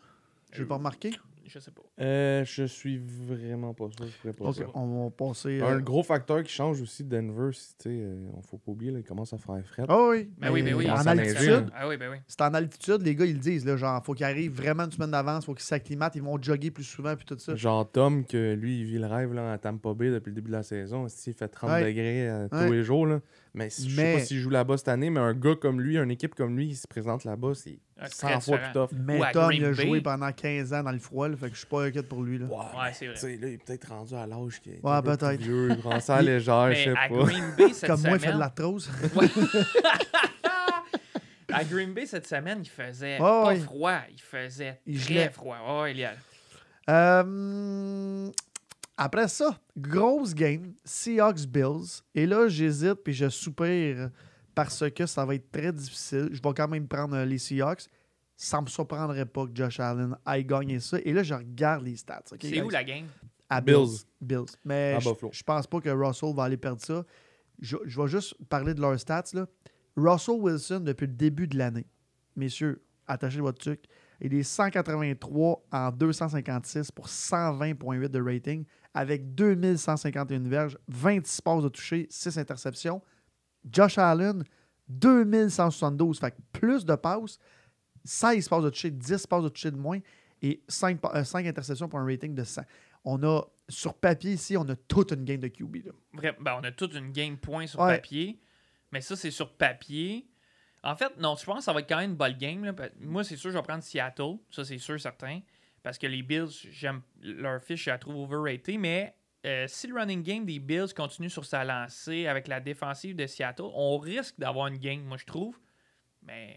Je Euh, n'ai pas remarqué. Je sais pas. Euh, je suis vraiment pas sûr. Je pas Ok, ça. on va passer. Un euh, gros facteur qui change aussi de Denver, c'est, euh, on faut pas oublier, là, il commence à faire fret. Ah oui, Ben oui, ben oui. En altitude. Ah oui, ben oui. c'est en altitude, les gars, ils le disent. Là, genre, faut qu'ils arrivent vraiment une semaine d'avance, faut qu'ils s'acclimatent, ils vont jogger plus souvent, puis tout ça. Genre Tom, que lui, il vit le rêve là, à Tampa Bay depuis le début de la saison. Il fait 30 Ouais. degrés euh, tous Ouais. les jours. Là. Mais si- je sais pas s'il joue là-bas cette année, mais un gars comme lui, une équipe comme lui, il se présente là-bas, c'est Ouais, 100 Ah, fois différent. plus tough. Mais Tom, il a joué pendant 15 ans dans le froid, là, fait que je suis pas inquiète pour lui. Là. Ouais, c'est vrai. Là, il est peut-être rendu à l'âge qu'il est Ouais, un peu peut-être. plus vieux, il prend ça à légère, je sais pas. Green Bay cette Comme moi, il semaine, fait de l'arthrose. *laughs* à Green Bay cette semaine, il faisait Ouais, pas ouais. froid, il faisait Il très gelait. froid. Ouais, ouais, il y a- Euh, après ça, grosse game, Seahawks-Bills. Et là, j'hésite puis je soupire parce que ça va être très difficile. Je vais quand même prendre euh, les Seahawks. Ça me surprendrait pas que Josh Allen aille gagner ça. Et là, je regarde les stats. C'est où la game? À Bills. Bills. Mais À je, je pense pas que Russell va aller perdre ça. Je, je vais juste parler de leurs stats. Là. Russell Wilson, depuis le début de l'année, messieurs, attachez votre truc, il est 183 en 256 pour 120,8 de rating, avec 2151 verges, 26 passes de toucher, 6 interceptions. Josh Allen, 2172, fait plus de passes, 16 passes de toucher, 10 passes de toucher de moins et 5, interceptions pour un rating de 100. On a, sur papier ici, on a toute une game de QB. là. Ben, on a toute une game point sur Ouais. papier, mais ça, c'est sur papier. En fait, non, je pense que ça va être quand même une bonne game. là. Moi, c'est sûr, je vais prendre Seattle. Ça, c'est sûr, certain. Parce que les Bills, j'aime leur fiche, je la trouve overrated. Mais euh, si le running game des Bills continue sur sa lancée avec la défensive de Seattle, on risque d'avoir une game, moi, je trouve. Mais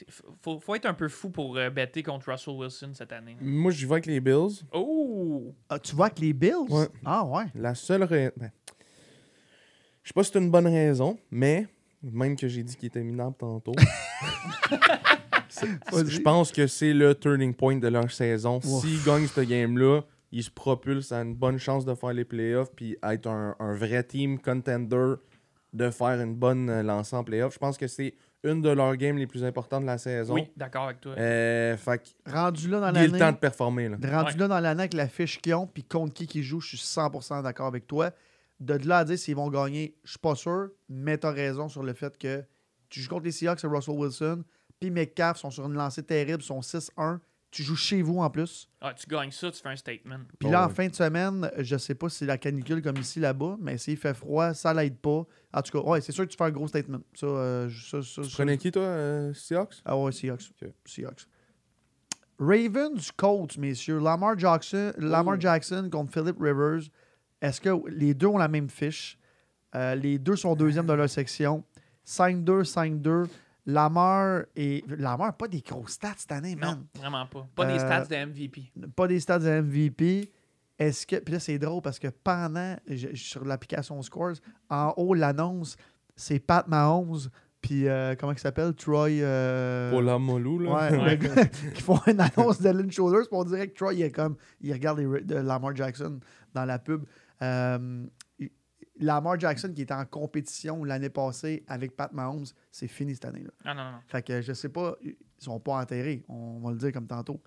il faut, faut être un peu fou pour euh, better contre Russell Wilson cette année. là. Moi, j'y vais avec les Bills. Oh! Ah, tu vois que les Bills? Ouais. Ah ouais. La seule raison. je sais pas si c'est une bonne raison, mais même que j'ai dit qu'il était minable tantôt. *laughs* Je pense que c'est le turning point de leur saison. S'ils gagnent cette game-là, ils se propulsent à une bonne chance de faire les playoffs puis être un, un vrai team contender de faire une bonne euh, lancée en playoffs. Je pense que c'est une de leurs games les plus importantes de la saison. Oui, d'accord avec toi. Euh, fait Rendu là dans il est le temps l'année. de performer. Là. Rendu Ouais. là dans l'année avec la fiche qu'ils ont, puis contre qui qui joue, je suis 100% d'accord avec toi. De là à dire s'ils vont gagner, je suis pas sûr, mais tu as raison sur le fait que tu joues contre les Seahawks et Russell Wilson, puis Metcalf sont sur une lancée terrible, sont 6-1, Tu joues chez vous en plus. Ah, tu gagnes ça, tu fais un statement. Puis Oh, là, en fin de semaine, je sais pas si c'est la canicule comme ici, là-bas, mais s'il fait froid, ça l'aide pas. En tout cas, ouais, c'est sûr que tu fais un gros statement. Ça, euh, ça, ça, Tu ça- prenais qui, toi, euh, Seahawks? Ah ouais, Seahawks. Ok. Seahawks. Ravens, Colts, messieurs. Lamar Jackson, Lamar Oh. Jackson contre Philip Rivers. Est-ce que les deux ont la même fiche? Euh, les deux sont deuxièmes de leur section. 5-2, 5-2. Lamar et. Lamar, pas des gros stats cette année, Non, man. vraiment pas. Pas des Euh, stats de MVP. Pas des stats de MVP. Est-ce que. Puis là, c'est drôle parce que pendant. je- sur l'application Scores, en haut, l'annonce, c'est Pat Mahomes. Puis, euh, comment il s'appelle? Troy. euh, Pour la Molou, là. Ouais, Ouais. gars *laughs* qui font une annonce de Lynn Shoulders, puis on dirait que Troy, il, est comme, il regarde les, de Lamar Jackson dans la pub. Euh, Lamar Jackson, qui était en compétition l'année passée avec Pat Mahomes, c'est fini cette année-là. Ah non, non. Fait que je sais pas, ils sont pas enterrés, on va le dire comme tantôt.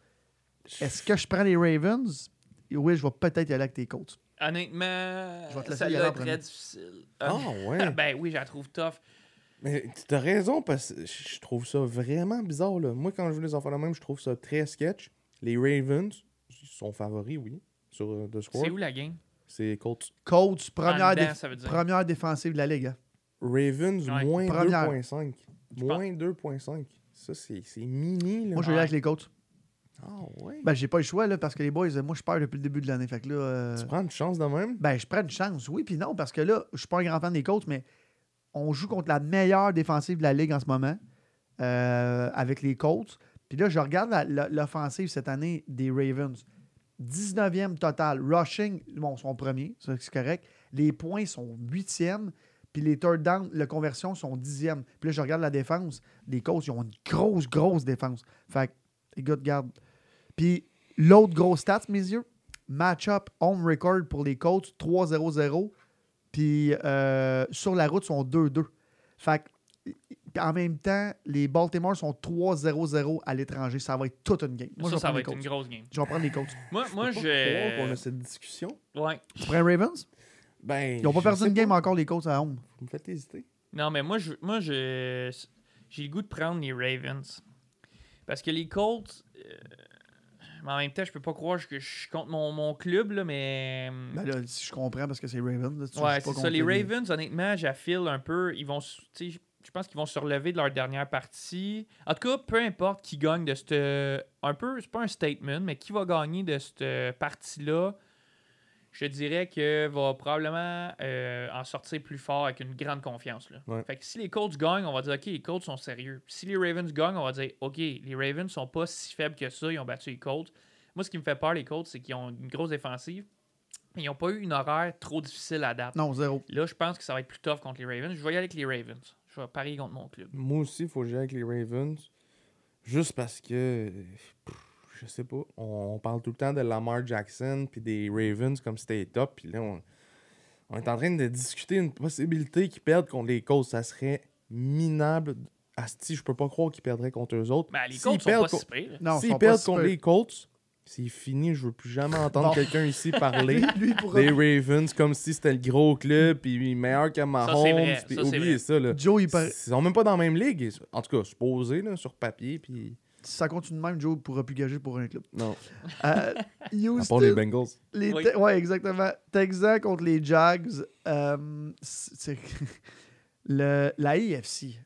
Est-ce que je prends les Ravens? Oui, je vais peut-être y aller avec tes coachs. Honnêtement, Je vais te très difficile. Ah, ouais. *laughs* ben oui, je la trouve tough. Mais tu as raison, parce que je trouve ça vraiment bizarre. Là. Moi, quand je veux les enfants de même, je trouve ça très sketch. Les Ravens ils sont favoris, oui, sur euh, The Score. C'est où la game? C'est Colts. Coach, première, En dedans, déf- ça veut dire. première défensive de la Ligue. hein. Ravens, Ouais. moins Première. 2.5. Je Moins 2.5. Ça, c'est c'est mini, là. Moi, je vais y aller avec les coachs. Ah, ouais. Ben, j'ai pas le choix, là, parce que les boys, moi, je perds depuis le début de l'année. Fait que là. euh, Tu prends une chance de même? Ben, je prends une chance, oui, puis non, parce que là, je suis pas un grand fan des Colts, mais on joue contre la meilleure défensive de la Ligue en ce moment, euh, avec les Colts. Puis là, je regarde la- la- l'offensive cette année des Ravens. 19e total. Rushing, bon, sont premiers, c'est correct. Les points sont 8e, puis les third down, les conversions sont 10e. Puis là, je regarde la défense. Les Colts, ils ont une grosse, grosse défense. Fait que, les gars de garde. Puis l'autre grosse stats, mes yeux, match-up home record pour les Colts, 3-0-0. Puis euh, sur la route, ils sont 2-2. Fait que, en même temps, les Baltimore sont 3-0-0 à l'étranger. Ça va être toute une game. Moi, je ça, ça va les être une grosse game. Je vais prendre les Colts. Moi, moi Je qu'on a cette discussion. Ouais. Tu prends Ravens? Ben, Ils n'ont pas perdu une game pas. encore, les Colts, à home. Vous me faites hésiter. Non, mais moi, je, moi, je, j'ai le goût de prendre les Ravens. Parce que les Colts, euh, mais en même temps, je peux pas croire que je suis contre mon, mon club, là, mais. Ben là, si je comprends parce que c'est Ravens. là, ouais, pas c'est ça. Les Ravens, honnêtement, j'affile un peu. Ils vont. tu sais, Je pense qu'ils vont se relever de leur dernière partie. En tout cas, peu importe qui gagne de cette. Un peu, c'est pas un statement, mais qui va gagner de cette partie-là, je dirais que va probablement euh, en sortir plus fort avec une grande confiance. Là. Ouais. Fait que si les Colts gagnent, on va dire OK, les Colts sont sérieux. Si les Ravens gagnent, on va dire OK, les Ravens sont pas si faibles que ça, ils ont battu les Colts. Moi, ce qui me fait peur, les Colts, c'est qu'ils ont une grosse défensive. Ils n'ont pas eu une horaire trop difficile à date. Non, zéro. Là, je pense que ça va être plus tough contre les Ravens. Je vais y aller avec les Ravens. Je vais parier contre mon club. Moi aussi, il faut que j'aille avec les Ravens. Juste parce que. Je sais pas. On, parle tout le temps de Lamar Jackson puis des Ravens comme c'était top. Puis là, on, on est en train de discuter une possibilité qu'ils perdent contre les Colts. Ça serait minable. Asti, je peux pas croire qu'ils perdraient contre eux autres. Ben, les Colts sont perdent pas si pires. S'ils perdent contre les Colts, c'est fini. Je veux plus jamais entendre Bon. quelqu'un ici *laughs* parler Lui, lui, il pourra- des Ravens comme si c'était le gros club puis meilleur que Mahomes. Ça, c'est oubliez ça. Là. Joe, il Ils sont même pas dans la même ligue. En tout cas, supposé là, sur papier. Puis... si ça continue de même, Joe ne pourra plus gager pour un club. Non. Euh, *laughs* Houston, part les Bengals. Les Oui. Ouais, exactement. Texans contre les Jags. euh, *laughs* le, la AFC.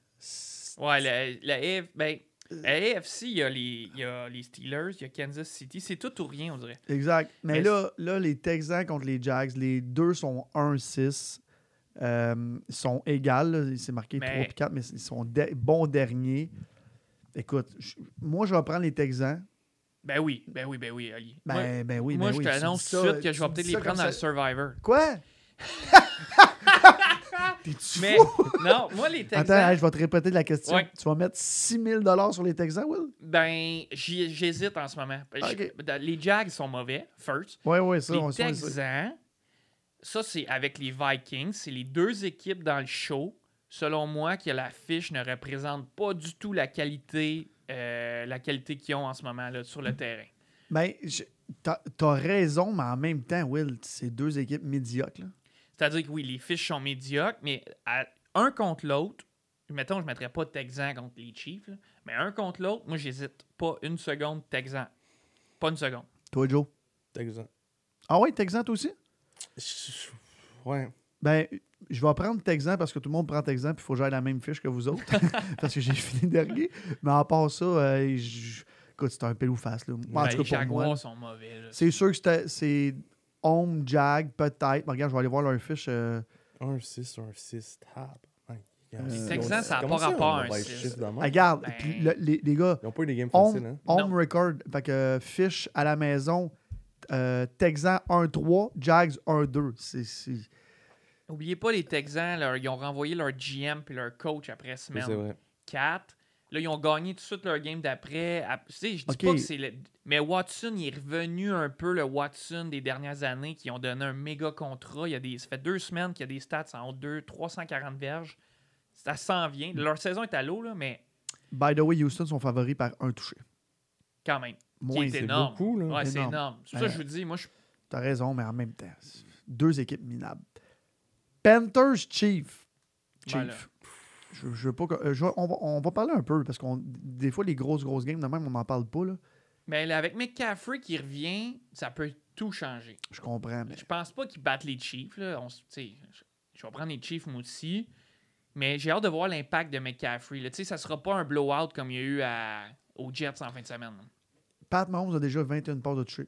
Ouais, la, la, AF ben, la AFC, il y, a les, il y a les Steelers, il y a Kansas City. C'est tout ou rien, on dirait. Exact. Mais Mais là, là, les Texans contre les Jags, les deux sont 1-6. Euh, ils sont égales. C'est marqué Mais- 3 et 4, mais ils sont de- bons derniers. Écoute, je- moi, je vais prendre les Texans. Ben oui, ben oui, ben oui, Ali. Moi- Ben, ben oui, moi, ben je oui. tu t'annonce tout de suite que je vais peut-être les prendre dans le ça- Survivor. Quoi? *laughs* T'es-tu Mais fou? *laughs* non, moi, les Texans, Attends, hey, je vais te répéter la question. Ouais. Tu vas mettre 6000 sur les Texans, Will? ben, j'y- j'hésite en ce moment. Ah, Les Jags sont mauvais, first. Oui, oui, ça, les on. Texans, ça, c'est avec les Vikings. C'est les deux équipes dans le show, selon moi, que la fiche ne représente pas du tout la qualité, euh, la qualité qu'ils ont en ce moment là, sur le terrain. Ben, je- t'as as raison, mais en même temps, Will, c'est deux équipes médiocres. là. C'est-à-dire que oui, les fiches sont médiocres, mais à- un contre l'autre, mettons, je ne mettrais pas Texan contre les Chiefs, là, mais un contre l'autre, moi, j'hésite pas une seconde Texan. Pas une seconde. Toi, Joe? Texan. Ah ouais, Texan, toi aussi? Ouais. Ben, je vais prendre Texan parce que tout le monde prend Texan, puis il faut que j'aille la même fiche que vous autres. *laughs* parce que j'ai *laughs* fini dernier. Mais à part ça, euh, je- écoute, c'est un pile ou face. Là. Moi, en tout les pour moi. Sont mauvais. C'est sûr que c'était- c'est Home, Jag, peut-être. Regarde, je vais aller voir leur fiche. euh, Un 6, un 6, tab. Ils ont- Texans, ça a comment pas rapport on à un va six. chiffre de même? regarde, Ben- puis le- les, les gars, Ils ont pas eu des games home, faciles, hein? home Non. record. Fait que euh, fiche à la maison, euh, Texan 1-3, Jags 1-2. C'est- c'est- Oubliez pas les Texans, leur- ils ont renvoyé leur GM puis leur coach après semaine C'est vrai. 4. Là, ils ont gagné tout de suite leur game d'après. Ap- Tu sais, je dis pas que c'est le... Mais Watson, il est revenu un peu le Watson des dernières années qui ont donné un méga contrat. Il y a des... Ça fait deux semaines qu'il y a des stats en haut de 2, 340 verges. Ça s'en vient. Leur saison est à l'eau, là, mais By the way, Houston sont favoris par un touché. quand même. Moins, est c'est énorme. beaucoup, là. Ouais, c'est Énorme. énorme. C'est pour ça que Euh, je vous dis, moi, je T'as raison, mais en même temps, deux équipes minables. Panthers Chief. Chief. Ben. Je, pas que- euh, je on, va, on va parler un peu parce qu'on des fois les grosses grosses games de même on n'en parle pas là. Mais là, avec McCaffrey qui revient, ça peut tout changer. Je comprends. Mais... Je pense pas qu'ils battent les Chiefs. Là. On je, vais prendre les Chiefs moi aussi. Mais j'ai hâte de voir l'impact de McCaffrey. Là. Ça sera pas un blowout comme il y a eu à, aux Jets en fin de semaine. là. Pat Mahomes a déjà 21 passes de toucher,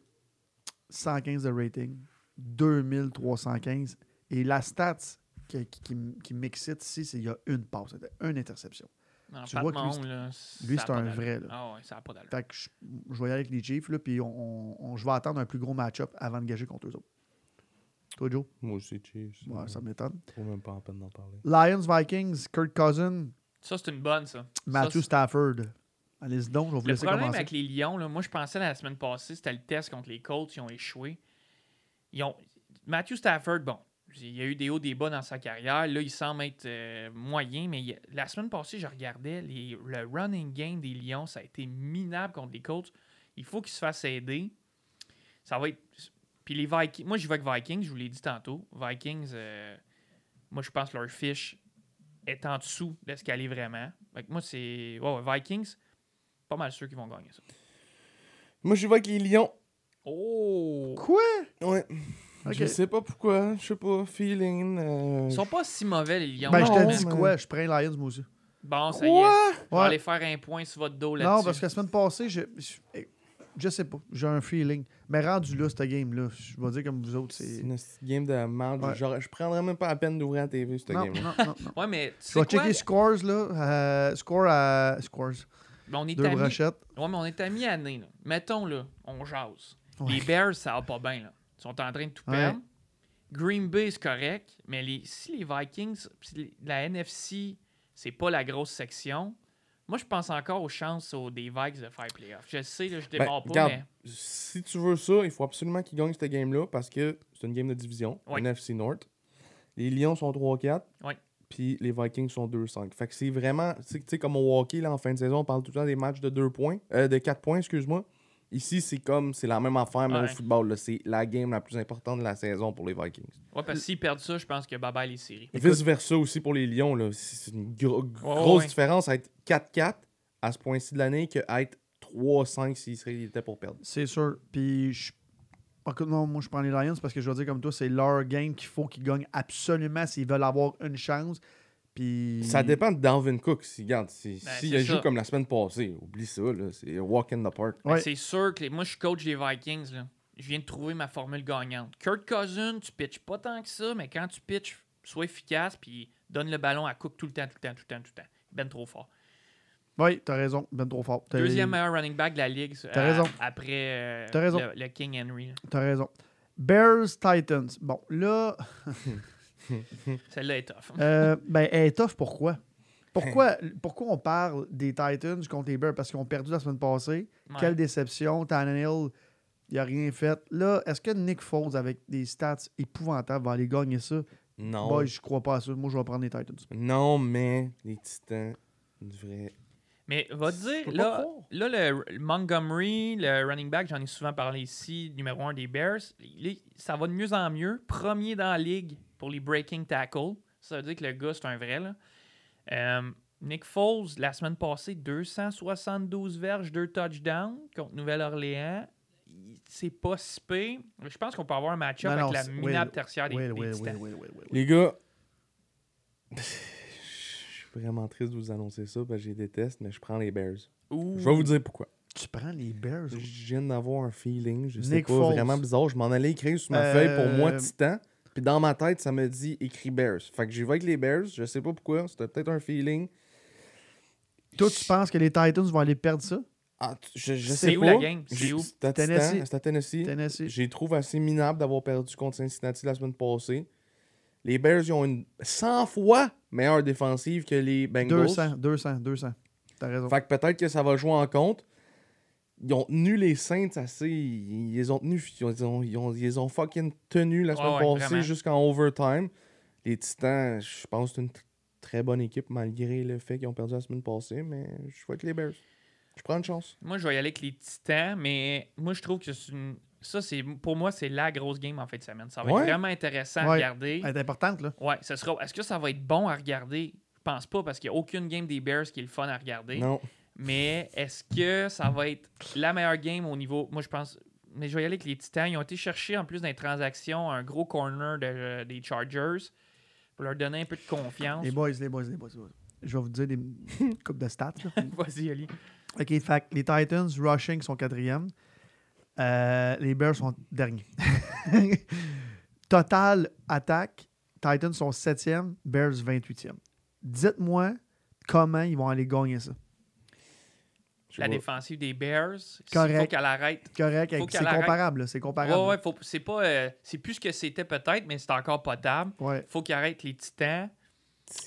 115 de rating, 2315 et la stats qui, m'excite ici, c'est qu'il y a une passe, une interception. Non, Tu vois que lui, là, lui, c'est un vrai, là. Ah ouais, ça n'a pas d'allure. Fait que je, je vais y aller avec les Chiefs là, puis on, on- je vais attendre un plus gros match-up avant de gager contre eux autres. Toi, Joe? Moi aussi, Chiefs. Ouais, ça m'étonne. Faut même pas en peine d'en parler. Lions, Vikings, Kurt Cousin, Ça, c'est une bonne, ça. Matthew Ça, Stafford. Allez-y donc, je vais vous Le laisser problème commencer. avec les Lions, là, moi, je pensais la semaine passée, c'était le test contre les Colts, ils ont échoué. Ils ont... Matthew Stafford, bon, il y a eu des hauts, des bas dans sa carrière. Là, il semble être euh, moyen, mais il- la semaine passée, je regardais les... le running game des Lions, ça a été minable contre les Colts. Il faut qu'ils se fassent aider. Ça va être. Puis les Vikings, moi, j'y vais avec Vikings, je vous l'ai dit tantôt. Vikings, euh, moi, je pense que leur fiche est en dessous de ce qu'elle est vraiment. Fait que moi, c'est. Ouais, ouais, Vikings, pas mal sûr qu'ils vont gagner ça. Moi, je vais avec les Lions. Oh! Quoi? Ouais. Je sais pas pourquoi. Je sais pas. Feeling. euh, Ils sont pas si mauvais, les Lions. Ben, je te dis mais- quoi? Je prends les Lions, moi aussi. Bon, ça y est. Vais Ouais. aller faire un point sur votre dos là-dessus. Non, parce que la semaine passée, je, je, je sais pas. J'ai un feeling. Mais rendu là, cette game-là, je vais dire comme vous autres, C'est une game de merde. Ouais. Genre, je prendrais même pas la peine d'ouvrir la TV, cette Non, game non, non, non. Ouais, mais tu Je sais vais checker scores, là. euh, score à. Scores. Ben, on est Deux amis. Ouais, mais on est à mi-année. là. Mettons, là, on jase. Ouais. Les Bears, ça va pas bien. Là. Ils sont en train de tout Ouais. perdre. Green Bay, c'est correct. Mais les, si les Vikings, la NFC, c'est pas la grosse section, moi, je pense encore aux chances aux, des Vikes de faire playoff. Je sais, là, je Ben, démarre pas, regarde, mais Si tu veux ça, il faut absolument qu'ils gagnent cette game-là parce que c'est une game de division. Ouais. NFC North. Les Lions sont 3-4. Ouais. Puis les Vikings sont 2-5. Fait que c'est vraiment. Tu sais- tu sais, comme au hockey, là, en fin de saison, on parle tout le temps des matchs de 2 points. Euh, de 4 points, excuse-moi. Ici, c'est comme. C'est la même affaire, mais Ouais. au football. là, C'est la game la plus importante de la saison pour les Vikings. ouais, parce que s'ils perdent ça, je pense que bye-bye les séries. Vice-versa aussi pour les Lions. là. C'est une gro- Ouais, grosse ouais. différence à être 4-4 à ce point-ci de l'année que à être 3-5 s'ils étaient pour perdre. C'est sûr. Puis, je... écoute, non, moi, je prends les Lions parce que je vais dire comme toi, c'est leur game qu'il faut qu'ils gagnent absolument s'ils veulent avoir une chance. Puis. Ça dépend de Dalvin Cook. Si, regarde, si, Ben, joue comme la semaine passée, oublie ça. là, C'est walk in the park. Ouais. C'est sûr que les- moi, je suis coach des Vikings. Là. Je viens de trouver ma formule gagnante. Kurt Cousin, tu pitches pas tant que ça, mais quand tu pitches, sois efficace puis donne le ballon à Cook tout le temps, tout le temps, tout le temps, tout le temps. Ben trop fort. Oui, t'as raison. Ben trop fort. Deuxième meilleur running back de la ligue. T'as raison. Après euh, raison. Le, le King Henry. T'as raison. Bears, Titans. Bon, là, *laughs* *laughs* Celle-là est tough. euh, ben, elle est tough, pourquoi? Pourquoi, pourquoi on parle des Titans contre les Bears? Parce qu'ils ont perdu la semaine passée. Ouais. Quelle déception. Tannehill, il a rien fait. Là, est-ce que Nick Foles, avec des stats épouvantables, va aller gagner ça? Non. Boy, je crois pas à ça. Moi, je vais prendre les Titans. Non, mais les Titans devraient. Mais va te dire, là, là le, le Montgomery, le running back, j'en ai souvent parlé ici, numéro un des Bears, il est- ça va de mieux en mieux. Premier dans la ligue pour les breaking tackles. Ça veut dire que le gars, c'est un vrai. Là. Euh, Nick Foles, la semaine passée, 272 verges, 2 touchdowns contre Nouvelle-Orléans. c'est pas si pire. Je pense qu'on peut avoir un match-up avec la minable tertiaire des. Les gars, vraiment triste de vous annoncer ça parce que je les déteste, mais je prends les Bears. Ouh. Je vais vous dire pourquoi. Tu prends les Bears. Je viens d'avoir un feeling, je sais Nick pas, Foles. vraiment bizarre. Je m'en allais écrire sur ma Euh, feuille pour moi Titan. Puis dans ma tête, ça me dit écrit Bears. Fait que j'y vais avec les Bears, je sais pas pourquoi, c'était peut-être un feeling. Toi, tu penses que les Titans vont aller perdre ça? Ah, je, sais où pas. la game? C'est où? C'était à Tennessee. Tennessee. Tennessee. J'ai trouvé assez minable d'avoir perdu contre Cincinnati la semaine passée. Les Bears, ils ont une 100 fois meilleure défensive que les Bengals. 200, 200, 200. T'as raison. Fait que peut-être que ça va jouer en compte. Ils ont tenu les Saints assez. Ils les ont tenus. Ils ont, ils ont, ils ont, ils les ont fucking tenus la semaine ouais, passée jusqu'en overtime. Les Titans, je pense que c'est une tr- très bonne équipe malgré le fait qu'ils ont perdu la semaine passée. Mais je vois que les Bears. Je prends une chance. Moi, je vais y aller avec les Titans, mais moi, je trouve que c'est une... ça, c'est pour moi, c'est la grosse game en fin de semaine. Ça va Ouais. être vraiment intéressant à regarder. Elle est importante, là. Ouais, ce sera. Est-ce que ça va être bon à regarder? Je pense pas parce qu'il n'y a aucune game des Bears qui est le fun à regarder. Non. Mais est-ce que ça va être la meilleure game au niveau. Moi, je pense. Mais je vais y aller avec les Titans. Ils ont été chercher, en plus des transactions, un gros corner de- des Chargers pour leur donner un peu de confiance. Les boys, les boys, les boys. les boys. Je vais vous dire des *laughs* coupes de stats. Vas-y, Ali. OK, fait les Titans, rushing, sont quatrième. Euh, les Bears sont derniers. *laughs* Total attaque, Titans sont septième, Bears 28e. Dites-moi comment ils vont aller gagner ça. Je La vois- défensive des Bears, il Correct. faut qu'elle arrête. Correct, c'est comparable, c'est comparable. Ouais, ouais, faut- c'est pas. euh, c'est plus ce que c'était peut-être, mais c'est encore potable. Ouais. faut qu'il arrête les Titans.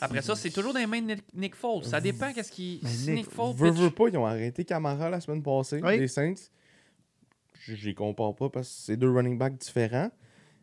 Après ça, c'est toujours dans les mains de Nick- Nick Foles. Ça dépend qu'est-ce qui. Si Nick- Nick Foles. Veux, pitch- veux pas, ils ont arrêté Camara la semaine passée, Oui. les Saints. Je les compare pas parce que c'est deux running backs différents.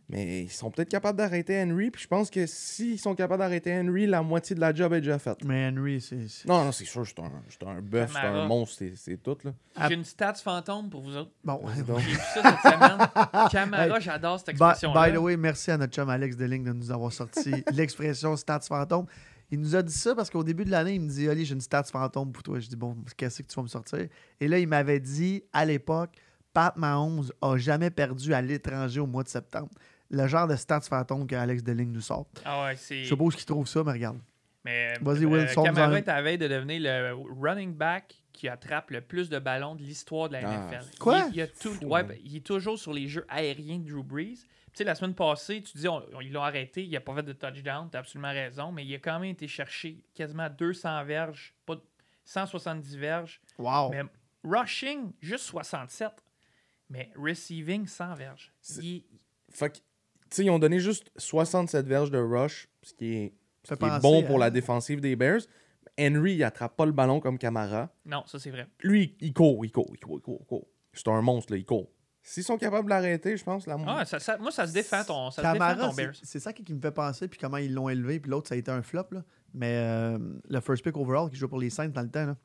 Mais ils sont peut-être capables d'arrêter Henry. Puis je pense que s'ils sont capables d'arrêter Henry, la moitié de la job est déjà faite. Mais Henry, c'est. Non, non, c'est sûr, c'est un, c'est un bœuf, c'est un monstre, c'est- c'est tout. Là. Ah. J'ai une stats fantôme pour vous autres. Bon. Donc. J'ai vu ça cette semaine. *laughs* Camara, Hey. j'adore cette By, expression-là. by the way, merci à notre chum Alex Deling de nous avoir sorti *laughs* l'expression stats fantôme. Il nous a dit ça parce qu'au début de l'année, il me dit Oli, j'ai une stats fantôme pour toi. Je dis Bon, qu'est-ce que tu vas me sortir? Et là, il m'avait dit à l'époque, Pat Mahomes a jamais perdu à l'étranger au mois de septembre. Le genre de stats fantôme qu'Alex Deling nous sort. Ah ouais, c'est. Je sais pas où il trouve ça, mais regarde. Mais Vas-y, Will, euh, Camara est à veille de devenir le running back qui attrape le plus de ballons de l'histoire de la Ah, NFL. Quoi? Il, il a tout, Fou, ouais, hein. ben, il est toujours sur les jeux aériens de Drew Brees. Tu sais, la semaine passée, tu dis on- on- ils l'ont arrêté, il n'a pas fait de touchdown, tu as absolument raison, mais il a quand même été chercher quasiment 200 verges, pas de- 170 verges. Wow. Mais rushing, juste 67. Mais receiving, 100 verges. C'est- Il- Fait que, tu sais, ils ont donné juste 67 verges de rush, ce qui est, ce Fait qui est penser bon à- pour la défensive des Bears. Henry, il attrape pas le ballon comme Camara. Non, ça c'est vrai. Lui, il court, il court, il court, il court, il court. C'est un monstre, là, il court. S'ils sont capables de l'arrêter, je pense, la Ah, ça- ça- moi, ça se défend ton, ça se défend Camara, ton Bears. c'est ça qui me fait penser, puis comment ils l'ont élevé, puis l'autre, ça a été un flop. Là. Mais euh, le first pick overall qui joue pour les Saints dans le temps, là.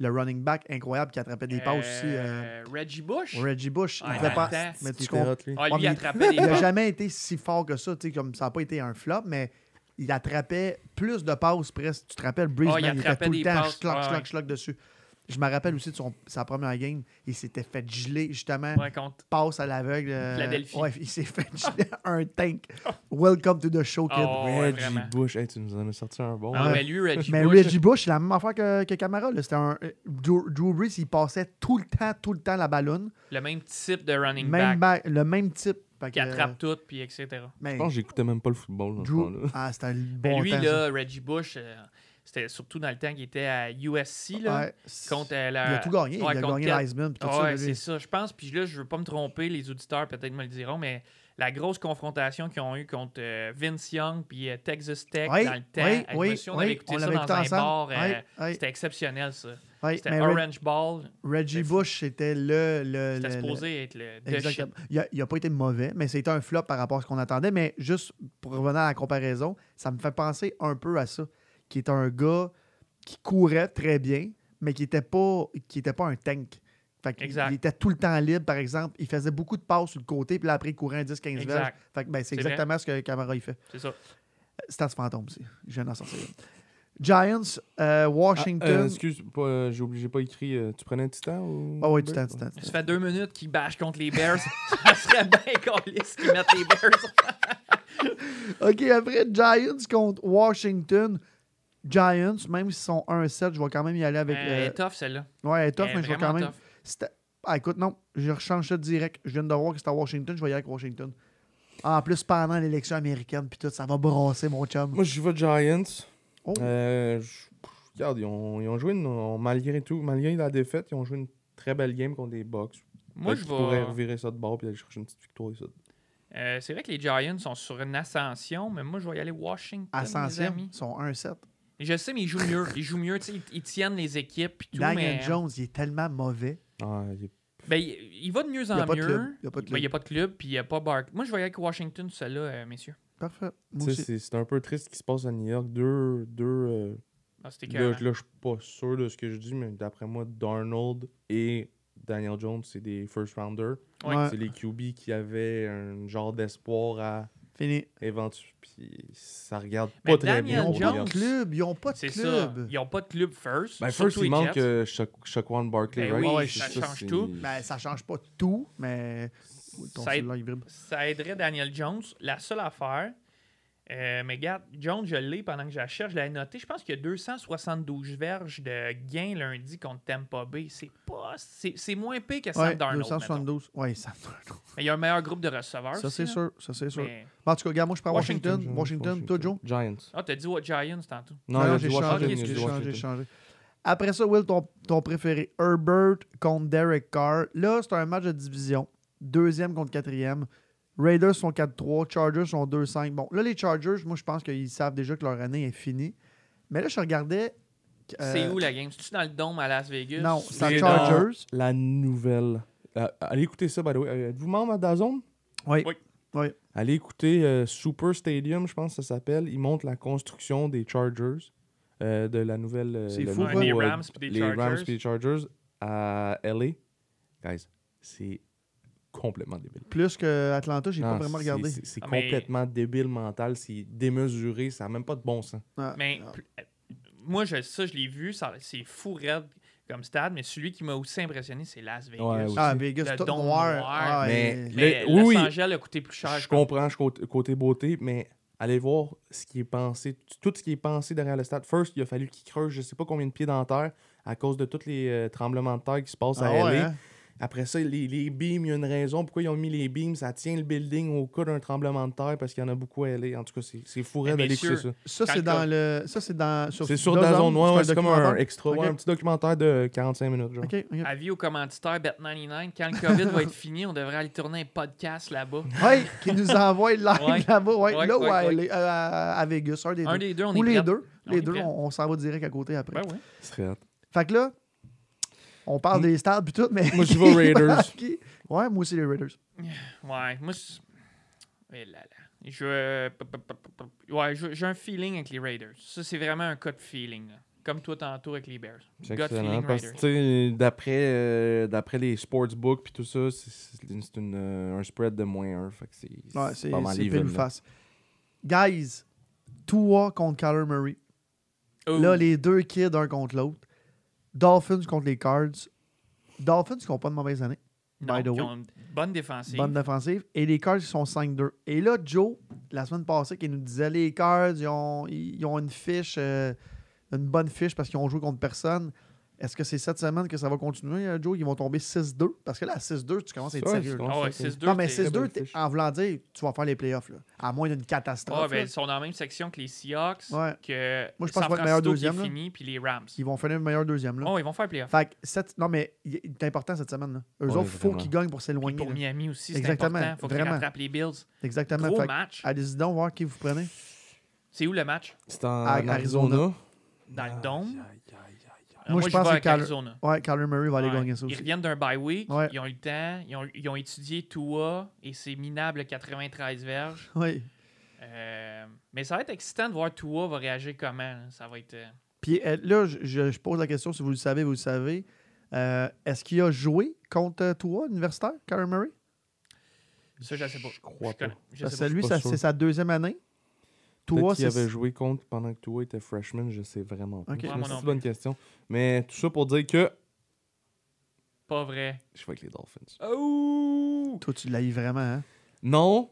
Le running back incroyable qui attrapait des passes aussi. euh, Euh, Reggie Bush? Reggie Bush, il Ah, dans pas. Mais Il tu comprends. lui. Ah, Ouais, il mais n'a jamais été si fort que ça, tu sais, comme ça n'a pas été un flop, mais il attrapait plus de passes presque. Tu te rappelles, Breeze, Ah, il man, il était attrapait tout le temps schlock, schlock, ouais. schlock dessus. Je me rappelle aussi de son- sa première game, il s'était fait geler justement Ouais, contre- passe à l'aveugle. euh, Philadelphie. ouais, il s'est fait geler *laughs* un tank. Welcome to the show, kid. Oh, Reggie vraiment. Bush, hey, tu nous en as sorti un bon. Ah, Ouais. mais lui, Reggie Mais Bush. Reggie Bush, c'est la même affaire que, que Camara. là. C'était un. euh, Drew, Drew Brees, il passait tout le temps, tout le temps la ballonne. Le même type de running Même back. le même type. Qui attrape tout, puis etc. mais Je pense que j'écoutais même pas le football Drew, temps-là. ah, c'était le Mais bon lui, temps. là, Reggie Bush, euh, c'était surtout dans le temps qu'il était à USC, là. Ouais. Contre euh, Il la... a tout gagné. Ouais, il a gagné ça, ouais, c'est ça. Je pense, puis là, je veux pas me tromper, les auditeurs peut-être me le diront, mais la grosse confrontation qu'ils ont eue contre euh, Vince Young puis euh, Texas Tech Oui, dans le temps, oui, avec oui, monsieur, on avait écouté ça dans un ensemble. bar. euh. C'était exceptionnel, ça. C'était Reg- Orange Ball. Reggie. Bush, c'était le. le, C'était le- être le. Exactement. Il a, il a pas été mauvais, mais c'était un flop par rapport à ce qu'on attendait. Mais juste pour revenir à la comparaison, ça me fait penser un peu à ça. Qui est un gars qui courait très bien, mais qui n'était pas, qui était pas un tank. Fait Exact. Il était tout le temps libre, par exemple. Il faisait beaucoup de passes sur le côté, puis là, après, il courait un 10-15 verges. Exact. Fait que, ben, c'est vrai. exactement ce que Camara il fait. C'est ça. Stats fantôme aussi. Je viens d'en sortir. Giants, euh, Ah, Washington. euh, excuse, euh, j'ai oublié, pas écrit. euh, tu prenais un titan ou. Ah oui, Titan, Titan. Ça fait deux minutes qu'ils bâchent contre les Bears. *laughs* ça serait bien caliste qu'ils mettent les Bears. *laughs* OK, après Giants contre Washington. Giants, même s'ils sont 1-7, je vais quand même y aller avec. Elle euh, est tough, celle-là. ouais, elle est tough, Elle est mais je vais quand même. Ah, écoute, non, je rechange ça direct. Je viens de voir que c'était à Washington, je vais y aller avec Washington. En plus, pendant l'élection américaine, puis tout, ça va brasser, mon chum. Moi, je vais Giants. Oh. Euh, je- regarde, ils ont, ils ont joué, une- ont- malgré tout, malgré la défaite, ils ont joué une très belle game contre les Bucks. Moi, je pourraient vais. revirer ça de bord et aller chercher une petite victoire ici. Euh, c'est vrai que les Giants sont sur une ascension, mais moi, je vais y aller Washington. Ascension, amis. ils sont 1-7. Je sais, mais ils jouent mieux. Ils jouent mieux, tu sais, ils, ils tiennent les équipes tout, Daniel mais... Jones, il est tellement mauvais. Ah, il est- Ben, il, il va de mieux en mieux. club. Il n'y a pas de Ben, il n'y club. a pas de club, puis il n'y a pas Bark. Moi, je aller avec Washington, celle-là, euh, messieurs. Parfait. c'est un peu triste ce qui se passe à New York. Deux. deux euh, Ah, là, je suis pas sûr de ce que je dis, mais d'après moi, Darnold et Daniel Jones, c'est des first rounders. Ouais. Ouais. C'est les QB qui avaient un genre d'espoir à Fini. éventuellement. Puis ça regarde Mais pas très Daniel Ils bien. n'ont pas de club. Ils n'ont pas de ça. club. Ils n'ont pas de club first. Ben, first, il manque euh, Sha- Shaquan Barkley, Ben right? oui, Ouais, ça change tout. Ben, ça change pas tout, mais. Aide-. Ça aiderait Daniel Jones. La seule affaire, euh, mais regarde, Jones, je l'ai pendant que je la cherche, je l'avais noté. Je pense qu'il y a 272 verges de gain lundi contre Tampa Bay. C'est pas. C'est moins pire que Sam Ouais, Darnold. mettons. 272. Ouais, Sam Darnold. Mais il y a un meilleur groupe de receveurs. Ça, c'est sûr. Ça, c'est sûr. Mais- En tout cas, regarde, moi, je prends Washington, Washington. Washington. Toi, Joe? Giants. Ah, t'as dit what Giants tantôt. Non, Non, j'ai changé. J'ai changé, changé. Après ça, Will, ton, ton préféré, Herbert contre Derek Carr. Là, c'est un match de division. Deuxième contre quatrième. Raiders sont 4-3. Chargers sont 2-5. Bon, là, les Chargers, moi, je pense qu'ils savent déjà que leur année est finie. Mais là, je regardais. euh, C'est où la game? C'est-tu dans le dôme à Las Vegas? Non, c'est à Chargers. La nouvelle. Euh, allez écouter ça, by the way. Euh, Êtes-vous membre à Dazone? Oui. Oui. Oui. Allez écouter euh, Super Stadium, je pense que ça s'appelle. Ils montrent la construction des Chargers. euh, de la nouvelle. euh, C'est fou, nouveau. Les Rams puis des les Rams Chargers. puis les Chargers à LA. Guys, c'est complètement débile. Plus que Atlanta, j'ai pas Non, vraiment c'est- regardé. C'est c'est Ah, mais- complètement débile mental. C'est démesuré. Ça n'a même pas de bon sens. Ah, Mais ah. pl- euh, moi, je, ça, je l'ai vu. ça- C'est fou raide comme stade. Mais celui qui m'a aussi impressionné, c'est Las Vegas. Ouais, aussi. Ah, Vegas, Le tout dôme noir. noir. Ah, Mais- ouais. Mais Le- oui, Los oui. Angeles a coûté plus cher. Je comprends je côté, côté beauté, mais allez voir ce qui est pensé, tout ce qui est pensé derrière le stade. First, il a fallu qu'ils creusent je sais pas combien de pieds dans la terre à cause de tous les euh, tremblements de terre qui se passent à Ah ouais, LA. hein? Après ça, les, les beams, il y a une raison pourquoi ils ont mis les beams. Ça tient le building au cas d'un tremblement de terre parce qu'il y en a beaucoup à LA. En tout cas, c'est, fou Mais d'aller écouter ça. Ça, c'est dans le. Ça, c'est dans. C'est sur ouais, ouais, un c'est comme un extra, ouais, un petit documentaire de 45 minutes. Genre. Avis aux commanditaires Bet99, quand le COVID va être fini, on devrait aller tourner un podcast là-bas. *laughs* Ouais, qui nous envoie live Ouais. là-bas, ouais, Ouais, là ouais, ou à, ouais. LA, à- Vegas, un des Un deux. des deux, on Ou est les prêt. deux. On Les est deux, on, on s'en va direct à côté après. Ben ouais. Fait que là, on parle des stades puis tout, mais. Moi, je vais *laughs* Raiders. Ouais, moi aussi les Raiders. *sighs* Ouais, moi, c'est- là là. Je... Ouais, j'ai un feeling avec les Raiders. Ça, c'est vraiment un cas de feeling. là. Comme toi tantôt avec les Bears. C'est Gut feeling Raiders. d'après, euh, d'après les sportsbooks puis tout ça, c'est, euh, un spread de moins 1. Fait que c'est, Ouais, c'est pas mal even, face. Guys, Tua contre Kyler Murray. Oh. Là, les deux kids un contre l'autre. Dolphins contre les Cards. Dolphins qui n'ont pas de mauvaise année. Non, by the way. ont une bonne défensive. Bonne défensive. Et les Cards, ils sont 5-2. Et là, Joe, la semaine passée, qui nous disait les Cards, ils ont, ils ont une fiche, euh, une bonne fiche parce qu'ils ont joué contre personne. Est-ce que c'est cette semaine que ça va continuer, euh, Joe? Ils vont tomber 6-2? Parce que là, à 6-2, tu commences à être sérieux. c'est. Ah ouais, C'est- 6-2. Non, mais c'est- 6-2, belle t'es- fiche. en voulant dire, tu vas faire les playoffs. Là. À moins d'une Ah, catastrophe. ben, ils sont dans la même section que les Seahawks, Ouais. que Moi, je pense San qu'ils vont être meilleur Francisco qui deuxième, est fini, puis les Rams. Ils vont finir le meilleur deuxième. Là. Oh, ils vont faire playoff. Fait que cette- non, mais il il est important cette semaine. Là. Eux Ouais, autres, il faut qu'ils gagnent pour Puis s'éloigner. pour là. Miami aussi, c'est Exactement, important. faut qu'ils vraiment. rattrapent les Bills. Exactement. Gros match. allez-y donc voir qui vous prenez. C'est où le match? C'est en Arizona. Dans le dôme? Euh, Moi, je pense que. Ouais, Kyler Murray va aller Ouais. gagner ça Ils aussi. reviennent d'un bye week, Ouais. ils ont eu le temps, ils ont, ils ont étudié Tua et ses minables 93 verges. *laughs* Oui. Euh, mais ça va être excitant de voir Tua va réagir comment. là. Ça va être. euh, Puis là, je, je- pose la question, si vous le savez, vous le savez. Euh, Est-ce qu'il a joué contre toi, universitaire, Kyler Murray? Ça, je sais pas. Je crois pas. je Parce sais que pas. lui, ça- sûr. c'est sa deuxième année. Toi, qui avait joué contre pendant que toi était freshman, je sais vraiment pas. C'est une moi bonne question. Mais tout ça pour dire que Pas vrai. je vais avec les Dolphins. Oh! Toi, tu l'as eu vraiment, hein? Non,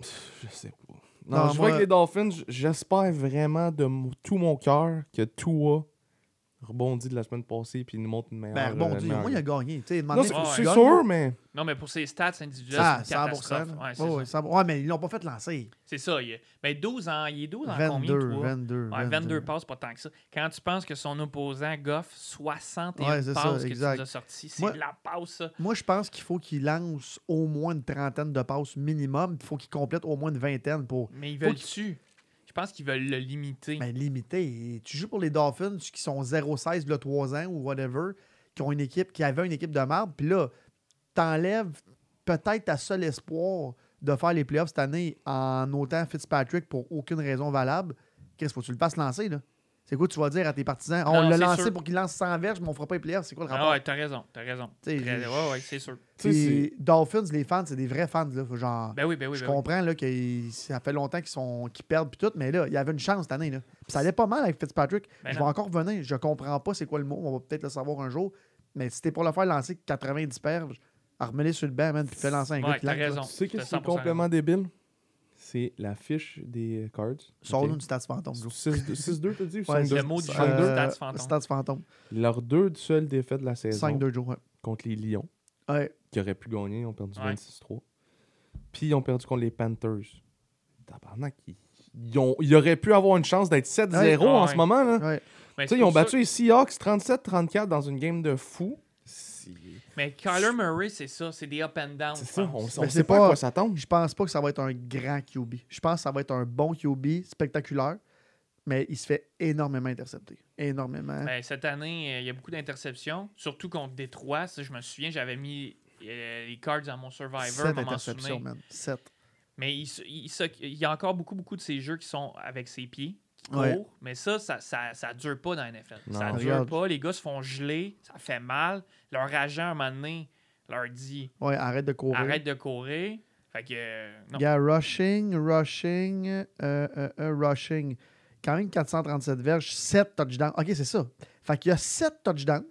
je sais pas. Non, Non, je moi- vais avec les Dolphins. J'espère vraiment de tout mon cœur que Tua rebondit de la semaine passée puis nous montre une meilleure. Ben, euh, rebondir. meilleure Moi, il a gagné. C'est Ouais, sûr, mais Non, mais pour ses stats individuelles, Ah, c'est une 100%. catastrophe. Ouais, Ouais, ça. ouais, 100%. Ouais, mais ils l'ont pas fait lancer. C'est ça. Il est... Mais 12 ans, il est 12 en 22, combien, toi? 22, Ouais, 22 passes, pas tant que ça. Quand tu penses que son opposant, Goff, 61 Ouais, c'est ça, passes que exact. tu nous as sorties, c'est de la passe, ça. Moi, je pense qu'il faut qu'il lance au moins une trentaine de passes minimum. Il faut qu'il complète au moins une vingtaine pour Mais ils veulent-tu? Je pense qu'ils veulent le limiter. ben, limiter. Tu joues pour les Dolphins qui sont 0-16 le 3 ans ou whatever, qui ont une équipe, qui avait une équipe de marde. Puis là, t'enlèves peut-être ta seul espoir de faire les playoffs cette année en autant Fitzpatrick pour aucune raison valable. Qu'est-ce faut que tu le fasses lancer, là? C'est quoi tu vas dire à tes partisans? On l'a lancé sûr. pour qu'il lance 100 verges, mais on fera pas les playoffs. C'est quoi le Ah rapport? ouais, t'as raison, t'as raison. T'sais, Très- Ouais, ouais, c'est sûr. Dolphins, les fans, c'est des vrais fans. Là. Faut genre, Ben oui, ben oui, je ben oui. comprends là, que ça fait longtemps qu'ils sont qu'ils perdent puis tout, mais là, il y avait une chance cette année. Là. Puis ça allait pas mal avec Fitzpatrick. Ben je non. vais encore revenir. Je comprends pas c'est quoi le mot. On va peut-être le savoir un jour. Mais si t'es pour le faire lancer 90 perches, remets-les sur le banc, man, puis fais lancer un Ouais, gars qui lance. tu sais que c'est 100% complètement débile? C'est la fiche des euh, cards. Sors-nous ok? une stats fantôme. Joe. 6 6-2, t'as dit? ou Ouais, 5-2? le mot du jeu. 5-2. Euh, stats fantôme. Stats fantôme. Leurs deux seules défaites de la saison 5-2 Joe. Ouais. contre les Lions, Ouais. qui auraient pu gagner, ils ont perdu Ouais. 26-3. Puis ils ont perdu contre les Panthers. Tabarnak, ils, ils ont, ils auraient pu avoir une chance d'être 7-0 Ouais. en Ouais. ce moment. Là. C'est ils ont pour ça- battu les Seahawks 37-34 dans une game de fou. Mais Kyler Murray, c'est ça, c'est des up and down. c'est ça, on, on sait c'est pas à quoi s'attendre. Je pense pas que ça va être un grand QB. Je pense que ça va être un bon QB, spectaculaire, mais il se fait énormément intercepter. Énormément. Ben, cette année, euh, il y a beaucoup d'interceptions, surtout contre Détroit. Ça, je me souviens, j'avais mis euh, les cards dans mon Survivor. 7 à m'en interceptions, man. 7. Mais il, il y a encore beaucoup, beaucoup de ces jeux qui sont avec ses pieds, qui courent. Ouais. Mais ça, ça, ça, ça dure pas dans la NFL. Non. Ça dure Regarde. pas. Les gars se font geler. Ça fait mal. Leur agent, à un moment donné, leur dit Ouais, arrête de courir. arrête de courir. Fait que. euh, non. Gars, rushing, rushing, euh, euh, euh, rushing. Quand même 437 verges, 7 touchdowns. OK, c'est ça. Fait qu'il y a 7 touchdowns.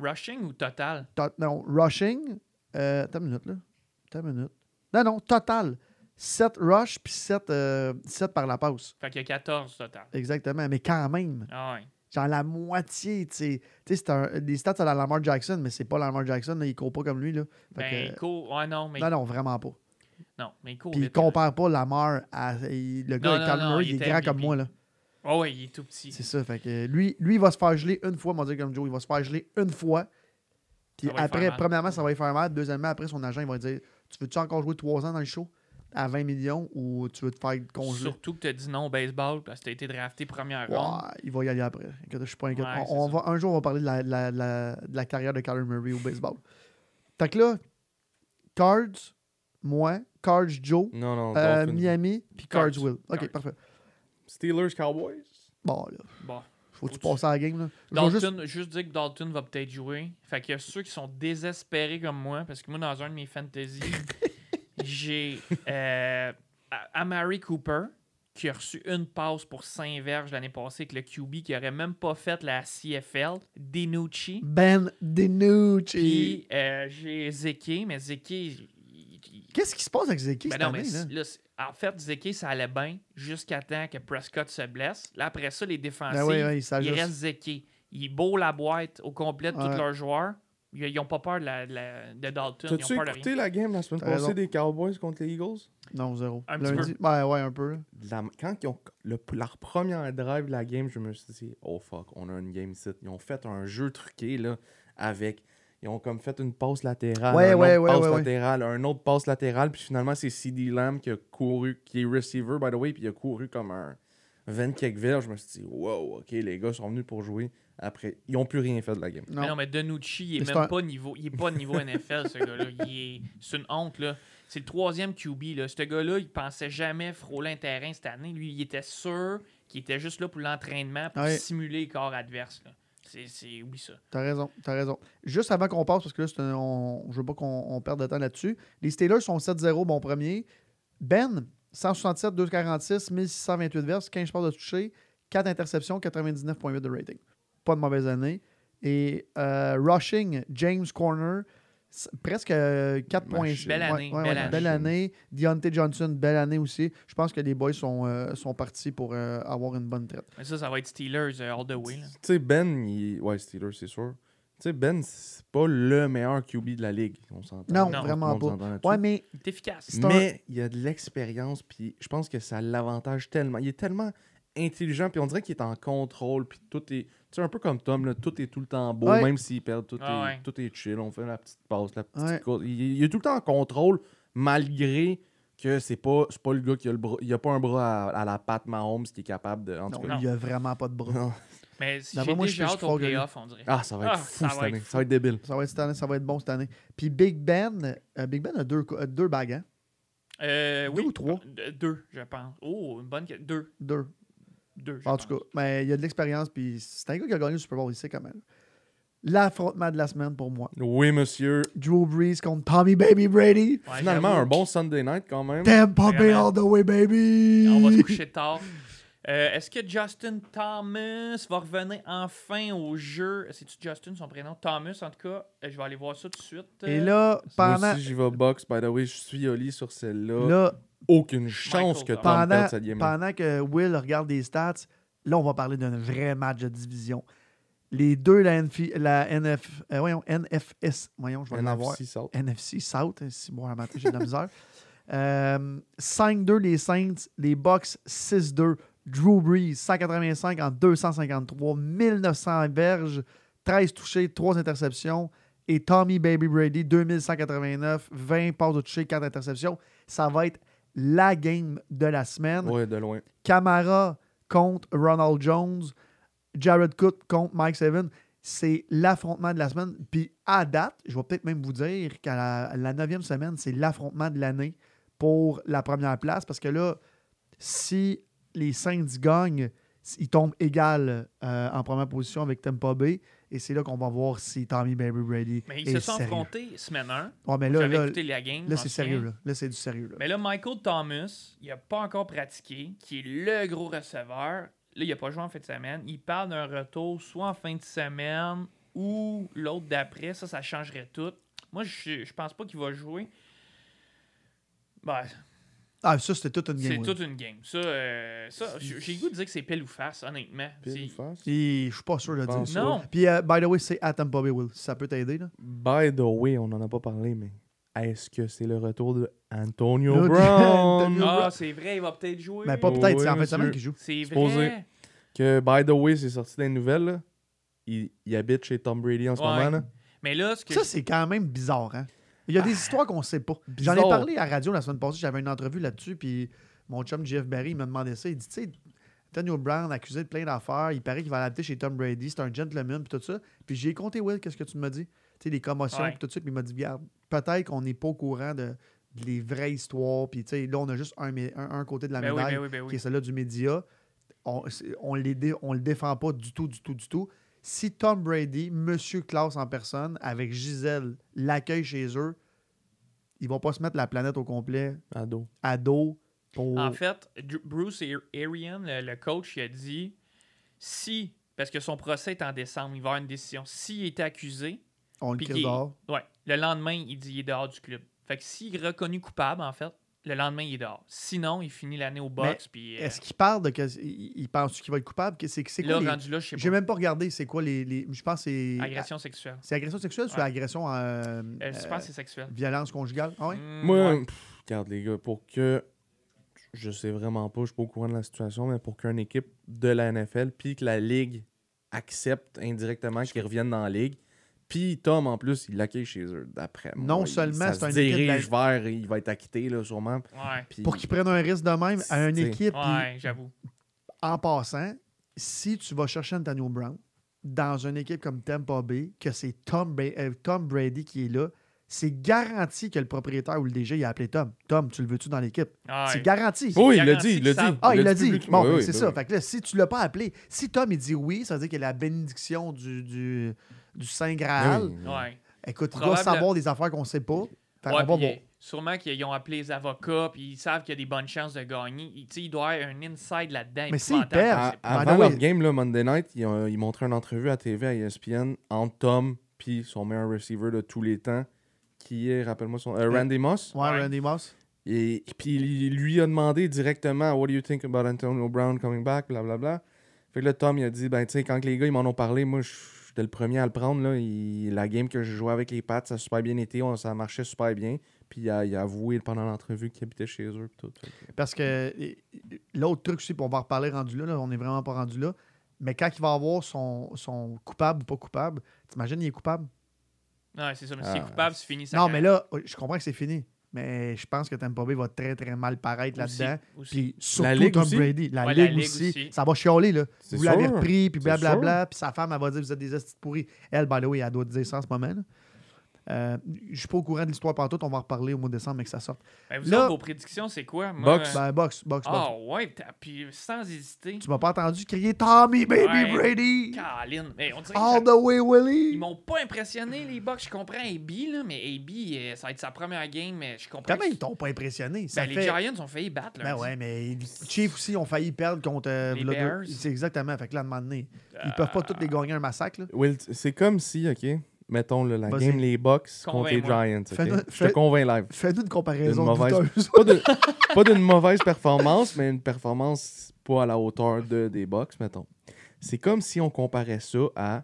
Rushing ou total? to- non, rushing. Attends une minute, là. Attends une minute. Non, non, total. 7 rush puis 7, euh, 7 par la passe. Fait qu'il y a 14 total. Exactement. Mais quand même, Ah ouais. genre la moitié, tu sais. Tu sais, c'est un- des stats à la Lamar Jackson, mais c'est pas Lamar Jackson, là, il court pas comme lui, là. Fait Ben, que- il court. Ouais, non, mais. non, non, vraiment pas. Non, mais il court. Puis il compare pas Lamar à. il- le gars, non, Kyler non, Murray, il il est grand comme moi, là. Ah ouais, il est tout petit. C'est ça. Fait que lui, lui, il va se faire geler une fois, on va dire comme Joe, il va se faire geler une fois. Puis lui après, premièrement, ça va lui faire mal. Deuxièmement, après, son agent, il va dire Tu veux-tu encore jouer trois ans dans le show à 20 millions ou tu veux te faire congeler? Surtout que tu as dit non au baseball parce que tu as été drafté première Ouais, ronde. il va y aller après. Je suis pas inquiet. Ouais, on, va, un jour, on va parler de la, de la- de la- de la carrière de Kyler Murray au baseball. Fait que là, Cards, moi, Cards Joe, Non, non, euh. Miami, puis Cards, Cards. Will. Ok, Cards. parfait. Steelers, Cowboys? Bon, là, Bon. faut-tu passer à la game, là? Juste- Dalton, juste... dire que Dalton va peut-être jouer. Fait qu'il y a ceux qui sont désespérés comme moi, parce que moi, dans un de mes fantasy, *laughs* j'ai euh, Amari Cooper, qui a reçu une passe pour 5 verges l'année passée avec le QB, qui aurait même pas fait la CFL, Dinucci. Ben DiNucci. Puis euh, j'ai Zeke, mais Zeke, Qu'est-ce qui se passe avec Zeki Ben cette non, mais là? là, en fait, Zeke, ça allait bien jusqu'à temps que Prescott se blesse. Là, après ça, les défensifs, Ben oui, oui, il reste Zeke. Il beau la boîte au complet de tous leurs joueurs. Ils ils ont pas peur de, la- de la- de Dalton. T'as-tu écouté la game la semaine passée des Cowboys contre les Eagles? Non, zéro. Un petit Lundi, ben ouais, un peu. La- quand ils ont le- leur première drive de la game, je me suis dit, oh fuck, on a une game set. Ils ont fait un jeu truqué là, avec. Ils ont comme fait une passe latérale, Ouais, une ouais, autre ouais, passe ouais, ouais. latérale, un autre passe latérale, puis finalement c'est CD Lamb qui a couru, qui est receiver by the way, puis il a couru comme un 20 quelques verges. Je me suis dit, wow, ok, les gars sont venus pour jouer. Après, ils ont plus rien fait de la game. Non. Mais non, mais Danucci, il est Mais c'est même un- pas niveau, il est pas niveau *laughs* NFL, ce gars-là. Il est- C'est une honte, là. C'est le troisième QB, là. Ce gars-là, il pensait jamais frôler un terrain cette année. Lui, il était sûr qu'il était juste là pour l'entraînement, pour Ouais. simuler le corps adverse, là. C'est, c'est... Oublie ça. T'as raison, t'as raison. Juste avant qu'on passe, parce que là, c'est un- on, je veux pas qu'on on perde de temps là-dessus. Les Steelers sont 7-0, bon premier. Ben, 167, 246, 1628 verses, 15 passes de toucher, 4 interceptions, 99,8 de rating. Pas de mauvaise année. Et euh, rushing, James Corner, presque euh, 4 points. Machine. Belle année, Ouais, ouais, belle ouais, année. belle année. Deontay Johnson, belle année aussi. Je pense que les boys sont, euh, sont partis pour euh, avoir une bonne traite. Mais ça, ça va être Steelers euh, all the way. Tu sais, Ben, il... ouais, Steelers, c'est sûr. Tu sais, Ben, c'est pas le meilleur QB de la ligue. On s'entend. Non, Non. vraiment pas. Ouais, mais Il est efficace. Mais il a de l'expérience, puis je pense que ça l'avantage tellement. Il est tellement intelligent, puis on dirait qu'il est en contrôle, puis tout est. Tu sais, un peu comme Tom, là, tout est tout le temps beau, Ouais. même s'il perd, tout, Ah est, ouais. tout est chill. On fait la petite passe, la petite Ouais. course. Il, il est tout le temps en contrôle, malgré que c'est pas, c'est pas le gars qui a le bras. Il a pas un bras à, à la patte Mahomes qui est capable de. En tout non, cas. il a vraiment pas de bras. Non. Mais si j'ai moi, je déjà suis hâte au playoff, on dirait. Ah, ça va être Ah, fou ça cette année. Ça va être débile. Ça va être cette année, ça va être bon cette année. Puis Big Ben, euh, Big Ben a deux, euh, deux bagues, hein? Euh, Deux oui, ou trois? Deux, je pense. Oh, une bonne. Deux. Deux. Deux. En tout cas, mais il y a de l'expérience, puis c'est un gars qui a gagné le Super Bowl ici quand même. L'affrontement de la semaine pour moi. Oui, monsieur. Drew Brees contre Tommy Baby Brady. Ouais, Finalement, un bon Sunday night quand même. Tampa Bay all the way, baby! On va se coucher tard. Euh, Est-ce que Justin Thomas va revenir enfin au jeu? C'est-tu Justin, son prénom? Thomas, en tout cas. Euh, Je vais aller voir ça tout de suite. Et Euh, là, Moi pendant, aussi, j'y vais box. By the way, je suis Oli sur celle-là. là, Aucune chance que Tom pendant, perde cette game pendant que Will regarde des stats, là, on va parler d'un vrai match de division. Les deux, la, NF, la NF, euh, voyons, NFS, voyons, je vais. NFC South. NFC South, hein, si moi, un matin, j'ai de la misère. *laughs* Euh, 5-2 les Saints, les Bucks 6-2. Drew Brees, 185 en 253, 1900 verges, 13 touchés, 3 interceptions. Et Tommy Baby Brady, 2189, 20 passes de toucher, 4 interceptions. Ça va être la game de la semaine. Ouais, de loin. Camara contre Ronald Jones, Jared Cook contre Mike Seven. C'est l'affrontement de la semaine. Puis à date, je vais peut-être même vous dire qu'à la, la neuvième semaine, c'est l'affrontement de l'année pour la première place. Parce que là, si les Saints gagnent, ils tombent égal euh, en première position avec Tampa Bay. Et c'est là qu'on va voir si Tommy Baby Brady Mais ils est se sont sérieux. affrontés semaine 1. Ouais, mais là, là, écouté la game. là, c'est sérieux. Là, Là, c'est du sérieux. Là. Mais là, Michael Thomas, il n'a pas encore pratiqué, qui est le gros receveur. Là, il n'a pas joué en fin de semaine. Il parle d'un retour soit en fin de semaine ou l'autre d'après. Ça, ça changerait tout. Moi, je, je pense pas qu'il va jouer. Ben, Ah, ça, c'était toute une c'est game. oui. toute une game. Ça, euh, ça j'ai le goût de dire que c'est pile ou face, honnêtement. Pile C'est- ou face? Et je suis pas sûr de dire ça. Non. Puis, euh, by the way, c'est Tampa Bay, Will. Ça peut t'aider, là? By the way, on n'en a pas parlé, mais est-ce que c'est le retour de Antonio Brown? Ah, c'est vrai, il va peut-être jouer. Mais pas Oui, peut-être, c'est en monsieur. semaine qu'il joue. C'est Supposé. vrai. Que, by the way, c'est sorti dans les nouvelles. là. Il, il habite chez Tom Brady en ce Ouais. moment. Là. Mais là, ce que Ça, c'est quand même bizarre, hein? Il y a des histoires qu'on sait pas. J'en ai parlé à la radio la semaine passée, j'avais une entrevue là-dessus, puis mon chum Jeff Barry il m'a demandé ça. Il dit, tu sais, Antonio Brown accusé de plein d'affaires, il paraît qu'il va l'adapter chez Tom Brady, c'est un gentleman, puis tout ça. Puis j'ai compté, Will, qu'est-ce que tu m'as dit? Tu sais, les commotions, puis tout ça, puis il m'a dit, regarde, peut-être qu'on n'est pas au courant de, de les vraies histoires, puis tu sais, là, on a juste un, mé- un, un côté de la Ben oui, médaille. ben oui, ben oui. qui est celle-là du média. On dé- on le défend pas du tout, du tout, du tout. Si Tom Brady, Monsieur Klaus en personne, avec Gisèle, l'accueille chez eux, ils vont pas se mettre la planète au complet Ado. à dos pour. En fait, Bruce Arian, le, le coach, il a dit si, parce que son procès est en décembre, il va y avoir une décision. S'il était accusé, on le dehors. ouais, le lendemain, il dit il est dehors du club. Fait que s'il est reconnu coupable, en fait, le lendemain, il est dehors. Sinon, il finit l'année au box. Euh, Est-ce qu'il parle de. que- Il, pense qu'il va être coupable? Que C'est quoi les- rendu là, je sais J'ai même pas regardé c'est quoi les. les- Je pense que c'est. Agression sexuelle. C'est agression sexuelle ou agression. euh, Euh, je pense que c'est sexuel. violence conjugale? Ah ouais? Mm, Moi, ouais. pff, regarde les gars, pour que. Je sais vraiment pas, je suis pas au courant de la situation, mais pour qu'une équipe de la NFL, puis que la Ligue accepte indirectement qu'ils reviennent dans la Ligue, puis Tom, en plus, il l'accueille chez eux, d'après moi. Non il- seulement ça c'est se un équipe de dirige vers, il va être acquitté, là, sûrement. Ouais. Puis- Pour qu'ils prennent un risque de même à une C'est- équipe. Ouais, j'avoue. en passant, si tu vas chercher Antonio Brown dans une équipe comme Tampa Bay, que c'est Tom, Bra- euh, Tom Brady qui est là, c'est garanti que le propriétaire ou le DG il a appelé Tom. Tom, tu le veux-tu dans l'équipe? Ouais. C'est garanti. Oui, il l'a dit, il l'a dit. Ah, il l'a dit. publiquement. Bon, Oui, ben, oui, c'est ben ça. oui. Fait que là, si tu l'as pas appelé, si Tom il dit oui, ça veut dire qu'il y a la bénédiction du, du, du Saint Graal. Oui, oui. Ouais. Écoute, il doit savoir des affaires qu'on sait pas. Fait Ouais, voir. euh, sûrement qu'ils ont appelé les avocats, puis ils savent qu'il y a des bonnes chances de gagner. Il, tu sais, il doit y avoir un inside là-dedans. Mais s'ils perdent, je avant leur game, là, Monday Night, ils, ont- ils montraient une entrevue à TV à ESPN entre Tom puis son meilleur receiver de tous les temps, qui est, rappelle-moi son. euh, Randy Moss. Ouais, Ouais. Randy Moss. Et, puis il lui a demandé directement What do you think about Antonio Brown coming back? Blablabla. Fait que là, Tom, il a dit Ben, tu sais, quand les gars ils m'en ont parlé, moi, j'étais le premier à le prendre. Là. Il- la game que je jouais avec les Pats, ça a super bien été. on- ça marchait super bien. Puis il a, il a avoué pendant l'entrevue qu'il habitait chez eux. tout. Parce que l'autre truc aussi, on va en reparler rendu là, là, on n'est vraiment pas rendu là. Mais quand il va avoir son, son coupable ou pas coupable, t'imagines, il est coupable? Ouais, c'est ça. Mais Ah. si c'est coupable, c'est fini. ça non, mais là, je comprends que c'est fini. Mais je pense que Tampa Bay va très, très mal paraître là-dedans. Puis surtout La Ligue Tom aussi? Brady. La, Ouais, la ligue, aussi. aussi. Ça va chialer, là. Vous l'avez repris, puis blablabla. Puis sa femme, elle va dire Vous êtes des estis pourris. Elle, by the way, elle doit te dire ça en ce moment. là. Euh, je suis pas au courant de l'histoire partout. On va en reparler au mois de décembre, mais que ça sorte. Ben, vous Là- autres, vos prédictions, c'est quoi? Moi, Box. Ben, box, box, box. Ah ouais, t'as- puis sans hésiter. Tu m'as pas entendu crier Tommy, baby Ouais. Brady! Caroline. Mais on dirait que All the way, Ils Willie! m'ont pas impressionné, les Bucks. Je comprends AB, là, mais AB, euh, ça va être sa première game, mais je comprends. Comment que- ils t'ont pas impressionné? Ça Ben, fait- Les Giants ont failli battre. Ben lundi. ouais, mais les Chiefs aussi ont failli perdre contre euh, Les v'là deux- Bears. C'est exactement. Fait que là, à un moment donné, ils Euh, peuvent pas tous les gagner un massacre. là. Will, c'est comme si, OK, mettons là, la game les Bucks contre les. Giants. Je fais- te convainc live. Fais-nous une comparaison Une mauvaise- douteuse. pas de- *laughs* pas d'une mauvaise performance, mais une performance pas à la hauteur de, des Bucks, mettons. C'est comme si on comparait ça à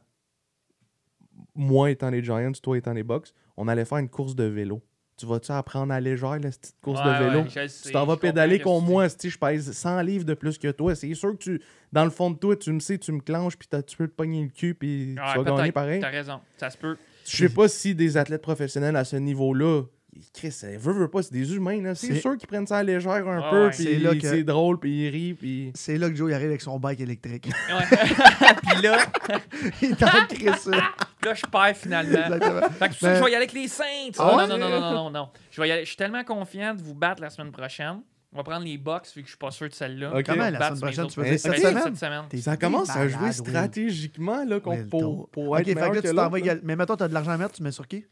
moi étant les Giants, toi étant les Bucks, on allait faire une course de vélo. Tu vas-tu apprendre à légère la petite course Ouais, de vélo? ouais, je sais, tu t'en vas pédaler comme moi, si je pèse 100 livres de plus que toi. C'est sûr que tu, dans le fond de toi, tu me sais, tu me clenches, puis t'as- tu peux te pogner le cul, puis tu vas gagner pareil. T'as raison. Ça se peut. Je sais pas si des athlètes professionnels à ce niveau-là, Chris, ça veut, veut pas, c'est des humains, là. C'est sûr qu'ils prennent ça à légère un peu, ouais. puis C'est là que- c'est drôle, puis ils rient, puis... C'est là que Joe il arrive avec son bike électrique. Ouais. *laughs* Puis là, *laughs* *laughs* il t'en crée ça. Là, je perds finalement. Fait que je vais y aller avec les Saints. Ah non, non, non, non, non, non, non. Je, vais y aller- je suis tellement confiant de vous battre la semaine prochaine. On va prendre les Bucks vu que je suis pas sûr de celle-là. Ok. Comment la battre semaine prochaine, tu veux dire? Cette semaine? Cette semaine. T'es- Ça commence à jouer stratégiquement, là, pour, pour Ok, être fait que meilleur tu l'autre, Mais mettons, t'as de l'argent à mettre, tu mets sur qui?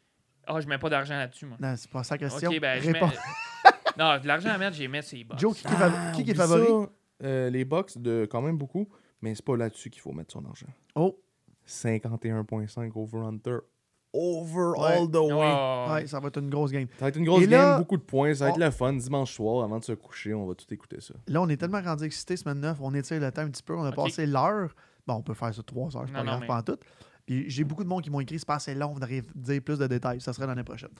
Ah, je mets pas d'argent là-dessus, moi. Non, c'est pas ça la question. Ok, ben, je Réponds. mets. *laughs* non, de l'argent à mettre, j'ai mis ces Bucks. Joe, qui, qui est Ah, est favori? ça, euh, les Bucks, de quand même beaucoup, mais c'est pas là-dessus qu'il faut mettre son argent. Oh, 51.5 over-under. Over Ouais. all the way. Ouais, ça va être une grosse game. Ça va être une grosse Et là, game, beaucoup de points. Ça va être le fun. Dimanche soir, avant de se coucher, on va tout écouter ça. Là, on est tellement rendu excités semaine 9, on étire le temps un petit peu, on a passé l'heure. Bon, on peut faire ça trois heures, c'est pas non, grave, mais- pas en tout. Puis j'ai beaucoup de monde qui m'ont écrit, c'est pas assez long, on devrait dire plus de détails. Ça sera l'année prochaine.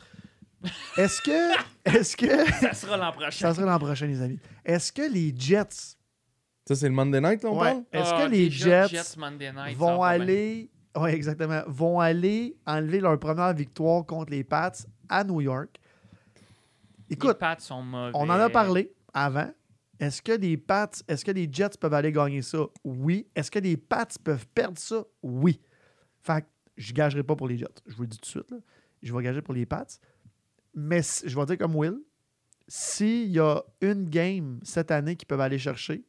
*laughs* Est-ce que. Est-ce que. Ça sera l'an prochain. Ça sera l'an prochain, les amis. Est-ce que les Jets. Ça, c'est le Monday night, là, on Ouais. parle? Est-ce Ah, que les déjà, Jets, Monday night, ça vont aller. Oui, exactement. Vont aller enlever leur première victoire contre les Pats à New York? Les Écoute, Pats sont mauvais. on en a parlé avant. Est-ce que les Pats, est-ce que les Jets peuvent aller gagner ça? Oui. Est-ce que les Pats peuvent perdre ça? Oui. Fait que je gagerai pas pour les Jets. Je vous le dis tout de suite. là. Je vais gager pour les Pats. Mais je vais dire comme Will, s'il y a une game cette année qu'ils peuvent aller chercher,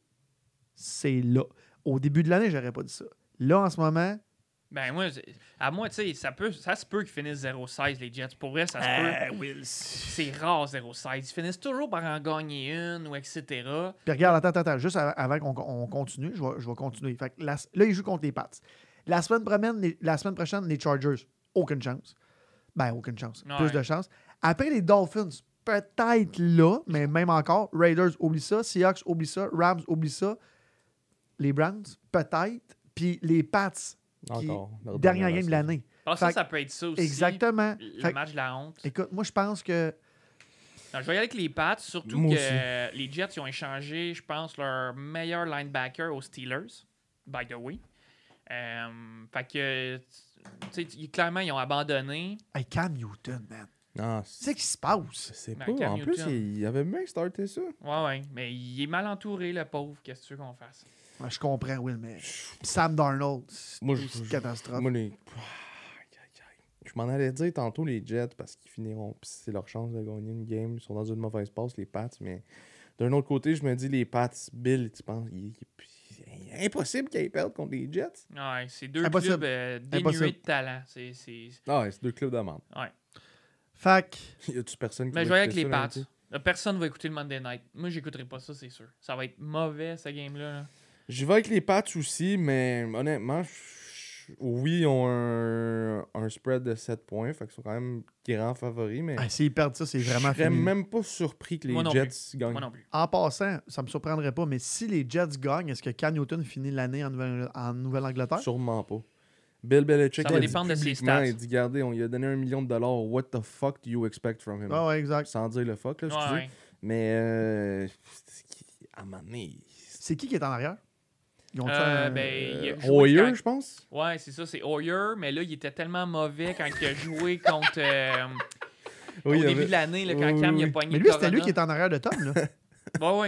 c'est là. Au début de l'année, j'aurais pas dit ça. Là, en ce moment, Ben, moi, à moi, tu sais, ça, peut, ça se peut qu'ils finissent 0-16, les Jets. Pour vrai, ça se peut. euh, Will, C'est rare 0-16. Ils finissent toujours par en gagner une ou etc. Puis regarde, attends, attends, attends, juste avant, qu'on on continue, je vais, je vais continuer. Fait que la- là, ils jouent contre les Pats. La semaine, prochaine, les, la semaine prochaine, les Chargers, aucune chance. Ben, aucune chance. Ouais. Plus de chance. Après, les Dolphins, peut-être là, mais même encore. Raiders, oublie ça. Seahawks, oublie ça. Rams, oublie ça. Les Browns, peut-être. Puis les Pats, qui- dernière game de l'année. Ah, ça, ça peut être ça aussi. Exactement. Le Fait match de la honte. écoute, moi, je pense que. Non, je vais y aller avec les Pats, surtout Moi que aussi. les Jets ils ont échangé, je pense, leur meilleur linebacker aux Steelers, by the way. Euh, fait que, tu sais, clairement, ils ont abandonné. Hey, Cam Newton, man. C'est ce qui se passe? c'est Ben, pas. En plus, il, il avait bien starté ça. Ouais, ouais. Mais il est mal entouré, le pauvre. Qu'est-ce que tu veux qu'on fasse? Ouais, je comprends, Will, mais Sam Darnold, c'est Moi, je- aussi une catastrophe. Moi, les. Je m'en allais dire tantôt les Jets parce qu'ils finiront. C'est leur chance de gagner une game. Ils sont dans une mauvaise passe, les Pats. Mais d'un autre côté, je me dis les Pats, Bill, tu penses. il- il- C'est impossible qu'ils perdent contre les Jets. Ouais, c'est deux Impossible. clubs euh, dénués Impossible. de talent. C'est, c'est... Ah, ouais, c'est deux clubs de membres. Ouais. Fait que, *laughs* Y a-tu personne qui Mais va je vais avec écouter les Pats. Là, Personne va écouter le Monday Night. Moi, j'écouterai pas ça, c'est sûr. Ça va être mauvais, ce game-là. là. J'y vais avec les Pats aussi, mais honnêtement, je- oui, ils ont un, un spread de 7 points, fait qu'ils sont quand même grands favoris, mais ah, s'ils perdent ça, c'est vraiment je serais fini. même pas surpris que les Moi non Jets gagnent. Moi non plus. En passant, ça me surprendrait pas, mais si les Jets gagnent, est-ce que Cam Newton finit l'année en Nouvelle- en Nouvelle-Angleterre? Sûrement pas. Bill Belichick Ça va a dit dépendre de ses publiquement, stats. il dit, regardez, on lui a donné un million de dollars, what the fuck do you expect from him? Ah ouais, exact. Sans dire le fuck, là, excusez. ouais. Mais, euh, à un moment donné, C'est qui qui est en arrière? Ils ont Euh, un- ben, euh, joué Hoyer, quand- je pense? Ouais, c'est ça, c'est Hoyer, mais là, il était tellement mauvais quand il a joué contre. euh, au Oui, début avait- de l'année, quand Oui, Cam oui, il a pogné Mais lui, c'était lui qui était en arrière de Tom. Là. *laughs*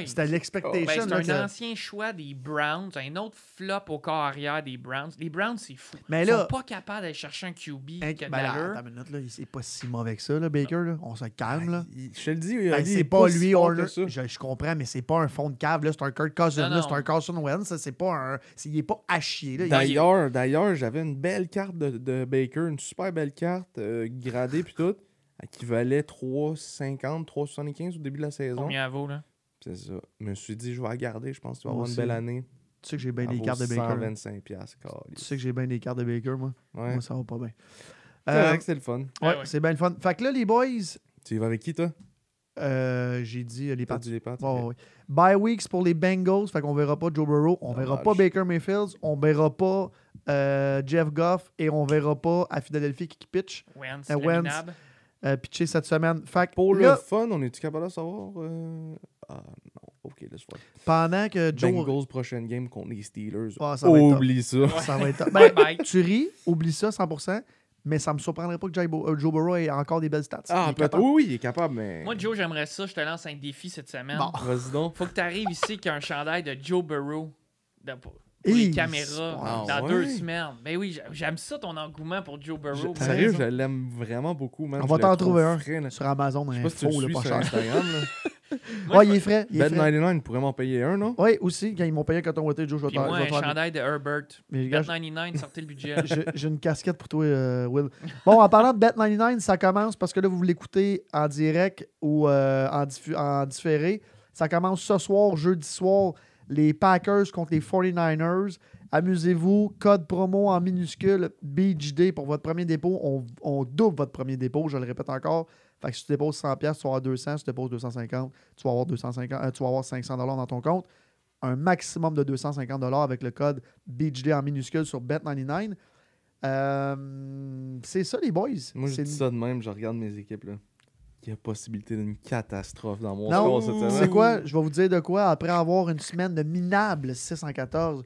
C'était l'expectation. Ben, là, c'est un ancien choix des Browns, un autre flop au corps arrière des Browns. Les Browns, c'est fou. Mais Ils là- sont pas capables d'aller chercher un QB qui a de ben là, attends une minute, là, il- c'est pas si mauvais que ça, là, Baker. Là. On se calme. Là. Ah, il- Je te le dis, Ben, il c'est est pas lui. Je, je comprends, mais c'est pas un fond de cave. là. C'est un Kurt Cousin. Là. C'est un Carson Wentz. ça, C'est pas un. c'est- il est pas à chier. Là. Il- D'ailleurs, d'ailleurs, j'avais une belle carte de, de Baker, une super belle carte, euh, gradée puis tout, qui valait 3,50, 3,75 au début de la saison. Combien elle vaut, là? C'est ça. Je me suis dit, je vais la garder, je pense que tu vas avoir une belle année. Tu sais que j'ai bien des cartes de Baker. 125 piastres, Tu sais que j'ai bien des cartes de Baker, moi? Ouais. Moi, ça va pas bien. C'est Euh, vrai que c'est le fun. ouais, Ah ouais. c'est bien le fun. Fait que là, les boys, Tu y vas avec qui, toi? euh, j'ai dit euh, les dit les ok. ouais, ouais. Bye weeks pour les Bengals. Fait qu'on verra pas Joe Burrow. On verra Dommage. pas Baker Mayfield. On verra pas euh, Jeff Goff. Et on verra pas à Philadelphie qui pitch. Wentz, Euh, cette semaine. Fait Pour là, le fun, on est-tu capable de savoir? euh, Ah non, ok, laisse voir. pendant que Joe. Bengals prochaine game contre les Steelers. Ah, ça top. Oublie ça. Ça va être. *laughs* Bye Ben, bye. tu ris, oublie ça 100%, mais ça me surprendrait pas que Bo- euh, Joe Burrow ait encore des belles stats. Il Ah, est peut-être. capable. Oui, oui, il est capable, mais. Moi, Joe, j'aimerais ça. Je te lance un défi cette semaine. Bon. Vas-y donc. Faut que tu arrives ici avec un chandail de Joe Burrow. de- pour les caméras Ah, dans ouais? deux semaines. Ben oui, j'a- j'aime ça ton engouement pour Joe Burrow. T'as Sérieux, raison. je l'aime vraiment beaucoup, man. On Je va t'en trouve trouver un. frais. Sur Amazon, Je sais un pas si tu le faux, pas sur cher. Instagram. *laughs* Moi, Ouais, je il est frais. Il est frais. Bet99 pourrait m'en payer un, non? Oui, aussi, quand ils m'ont payé quand on était Joe, je te- moi, je un chandail de Herbert. Mais gars, Bet99, sortez le budget. *laughs* j'ai une casquette pour toi, euh, Will. Bon, en parlant de Bet99, ça commence parce que là, vous l'écoutez en direct ou euh, en, diffu- en différé. Ça commence ce soir, jeudi soir, les Packers contre les 49ers. Amusez-vous, code promo en minuscule, BHD pour votre premier dépôt. On, on double votre premier dépôt, je le répète encore. Fait que si tu déposes 100$, tu vas avoir 200. Si tu déposes 250, tu vas avoir, 250, euh, tu vas avoir 500$ dans ton compte. Un maximum de 250$ avec le code BHD en minuscule sur Bet99. Euh, c'est ça, les boys. Moi, je dis ça de même, je regarde mes équipes. là. Il y a possibilité d'une catastrophe dans mon Non, score cette tu sais semaine. quoi? Je vais vous dire de quoi. Après avoir une semaine de minable 6 en 14,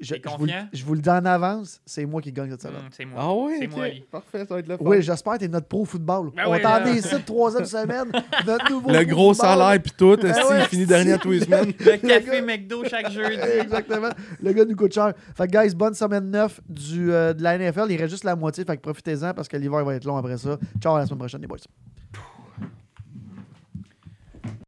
je, vous, le- confiant? je vous le dis en avance, c'est moi qui gagne cette semaine. Hum, c'est moi. Ah ouais? C'est ok. moi. Parfait, ça va être le fun. Oui, j'espère que t'es notre pro football. Ben On oui, t'en là. est ici de troisième semaine. *laughs* Notre nouveau Le gros football. salaire puis tout, est-ce Ben ouais, qu'il finit dernier à tous les semaines? *laughs* Le café gars- McDo chaque jeudi. Exactement. Le gars nous coûte cher. Fait que, guys, bonne semaine 9 du, euh, de la NFL. Il reste juste la moitié. Fait que profitez-en parce que l'hiver va être long après ça. Ciao, à la semaine prochaine, les boys.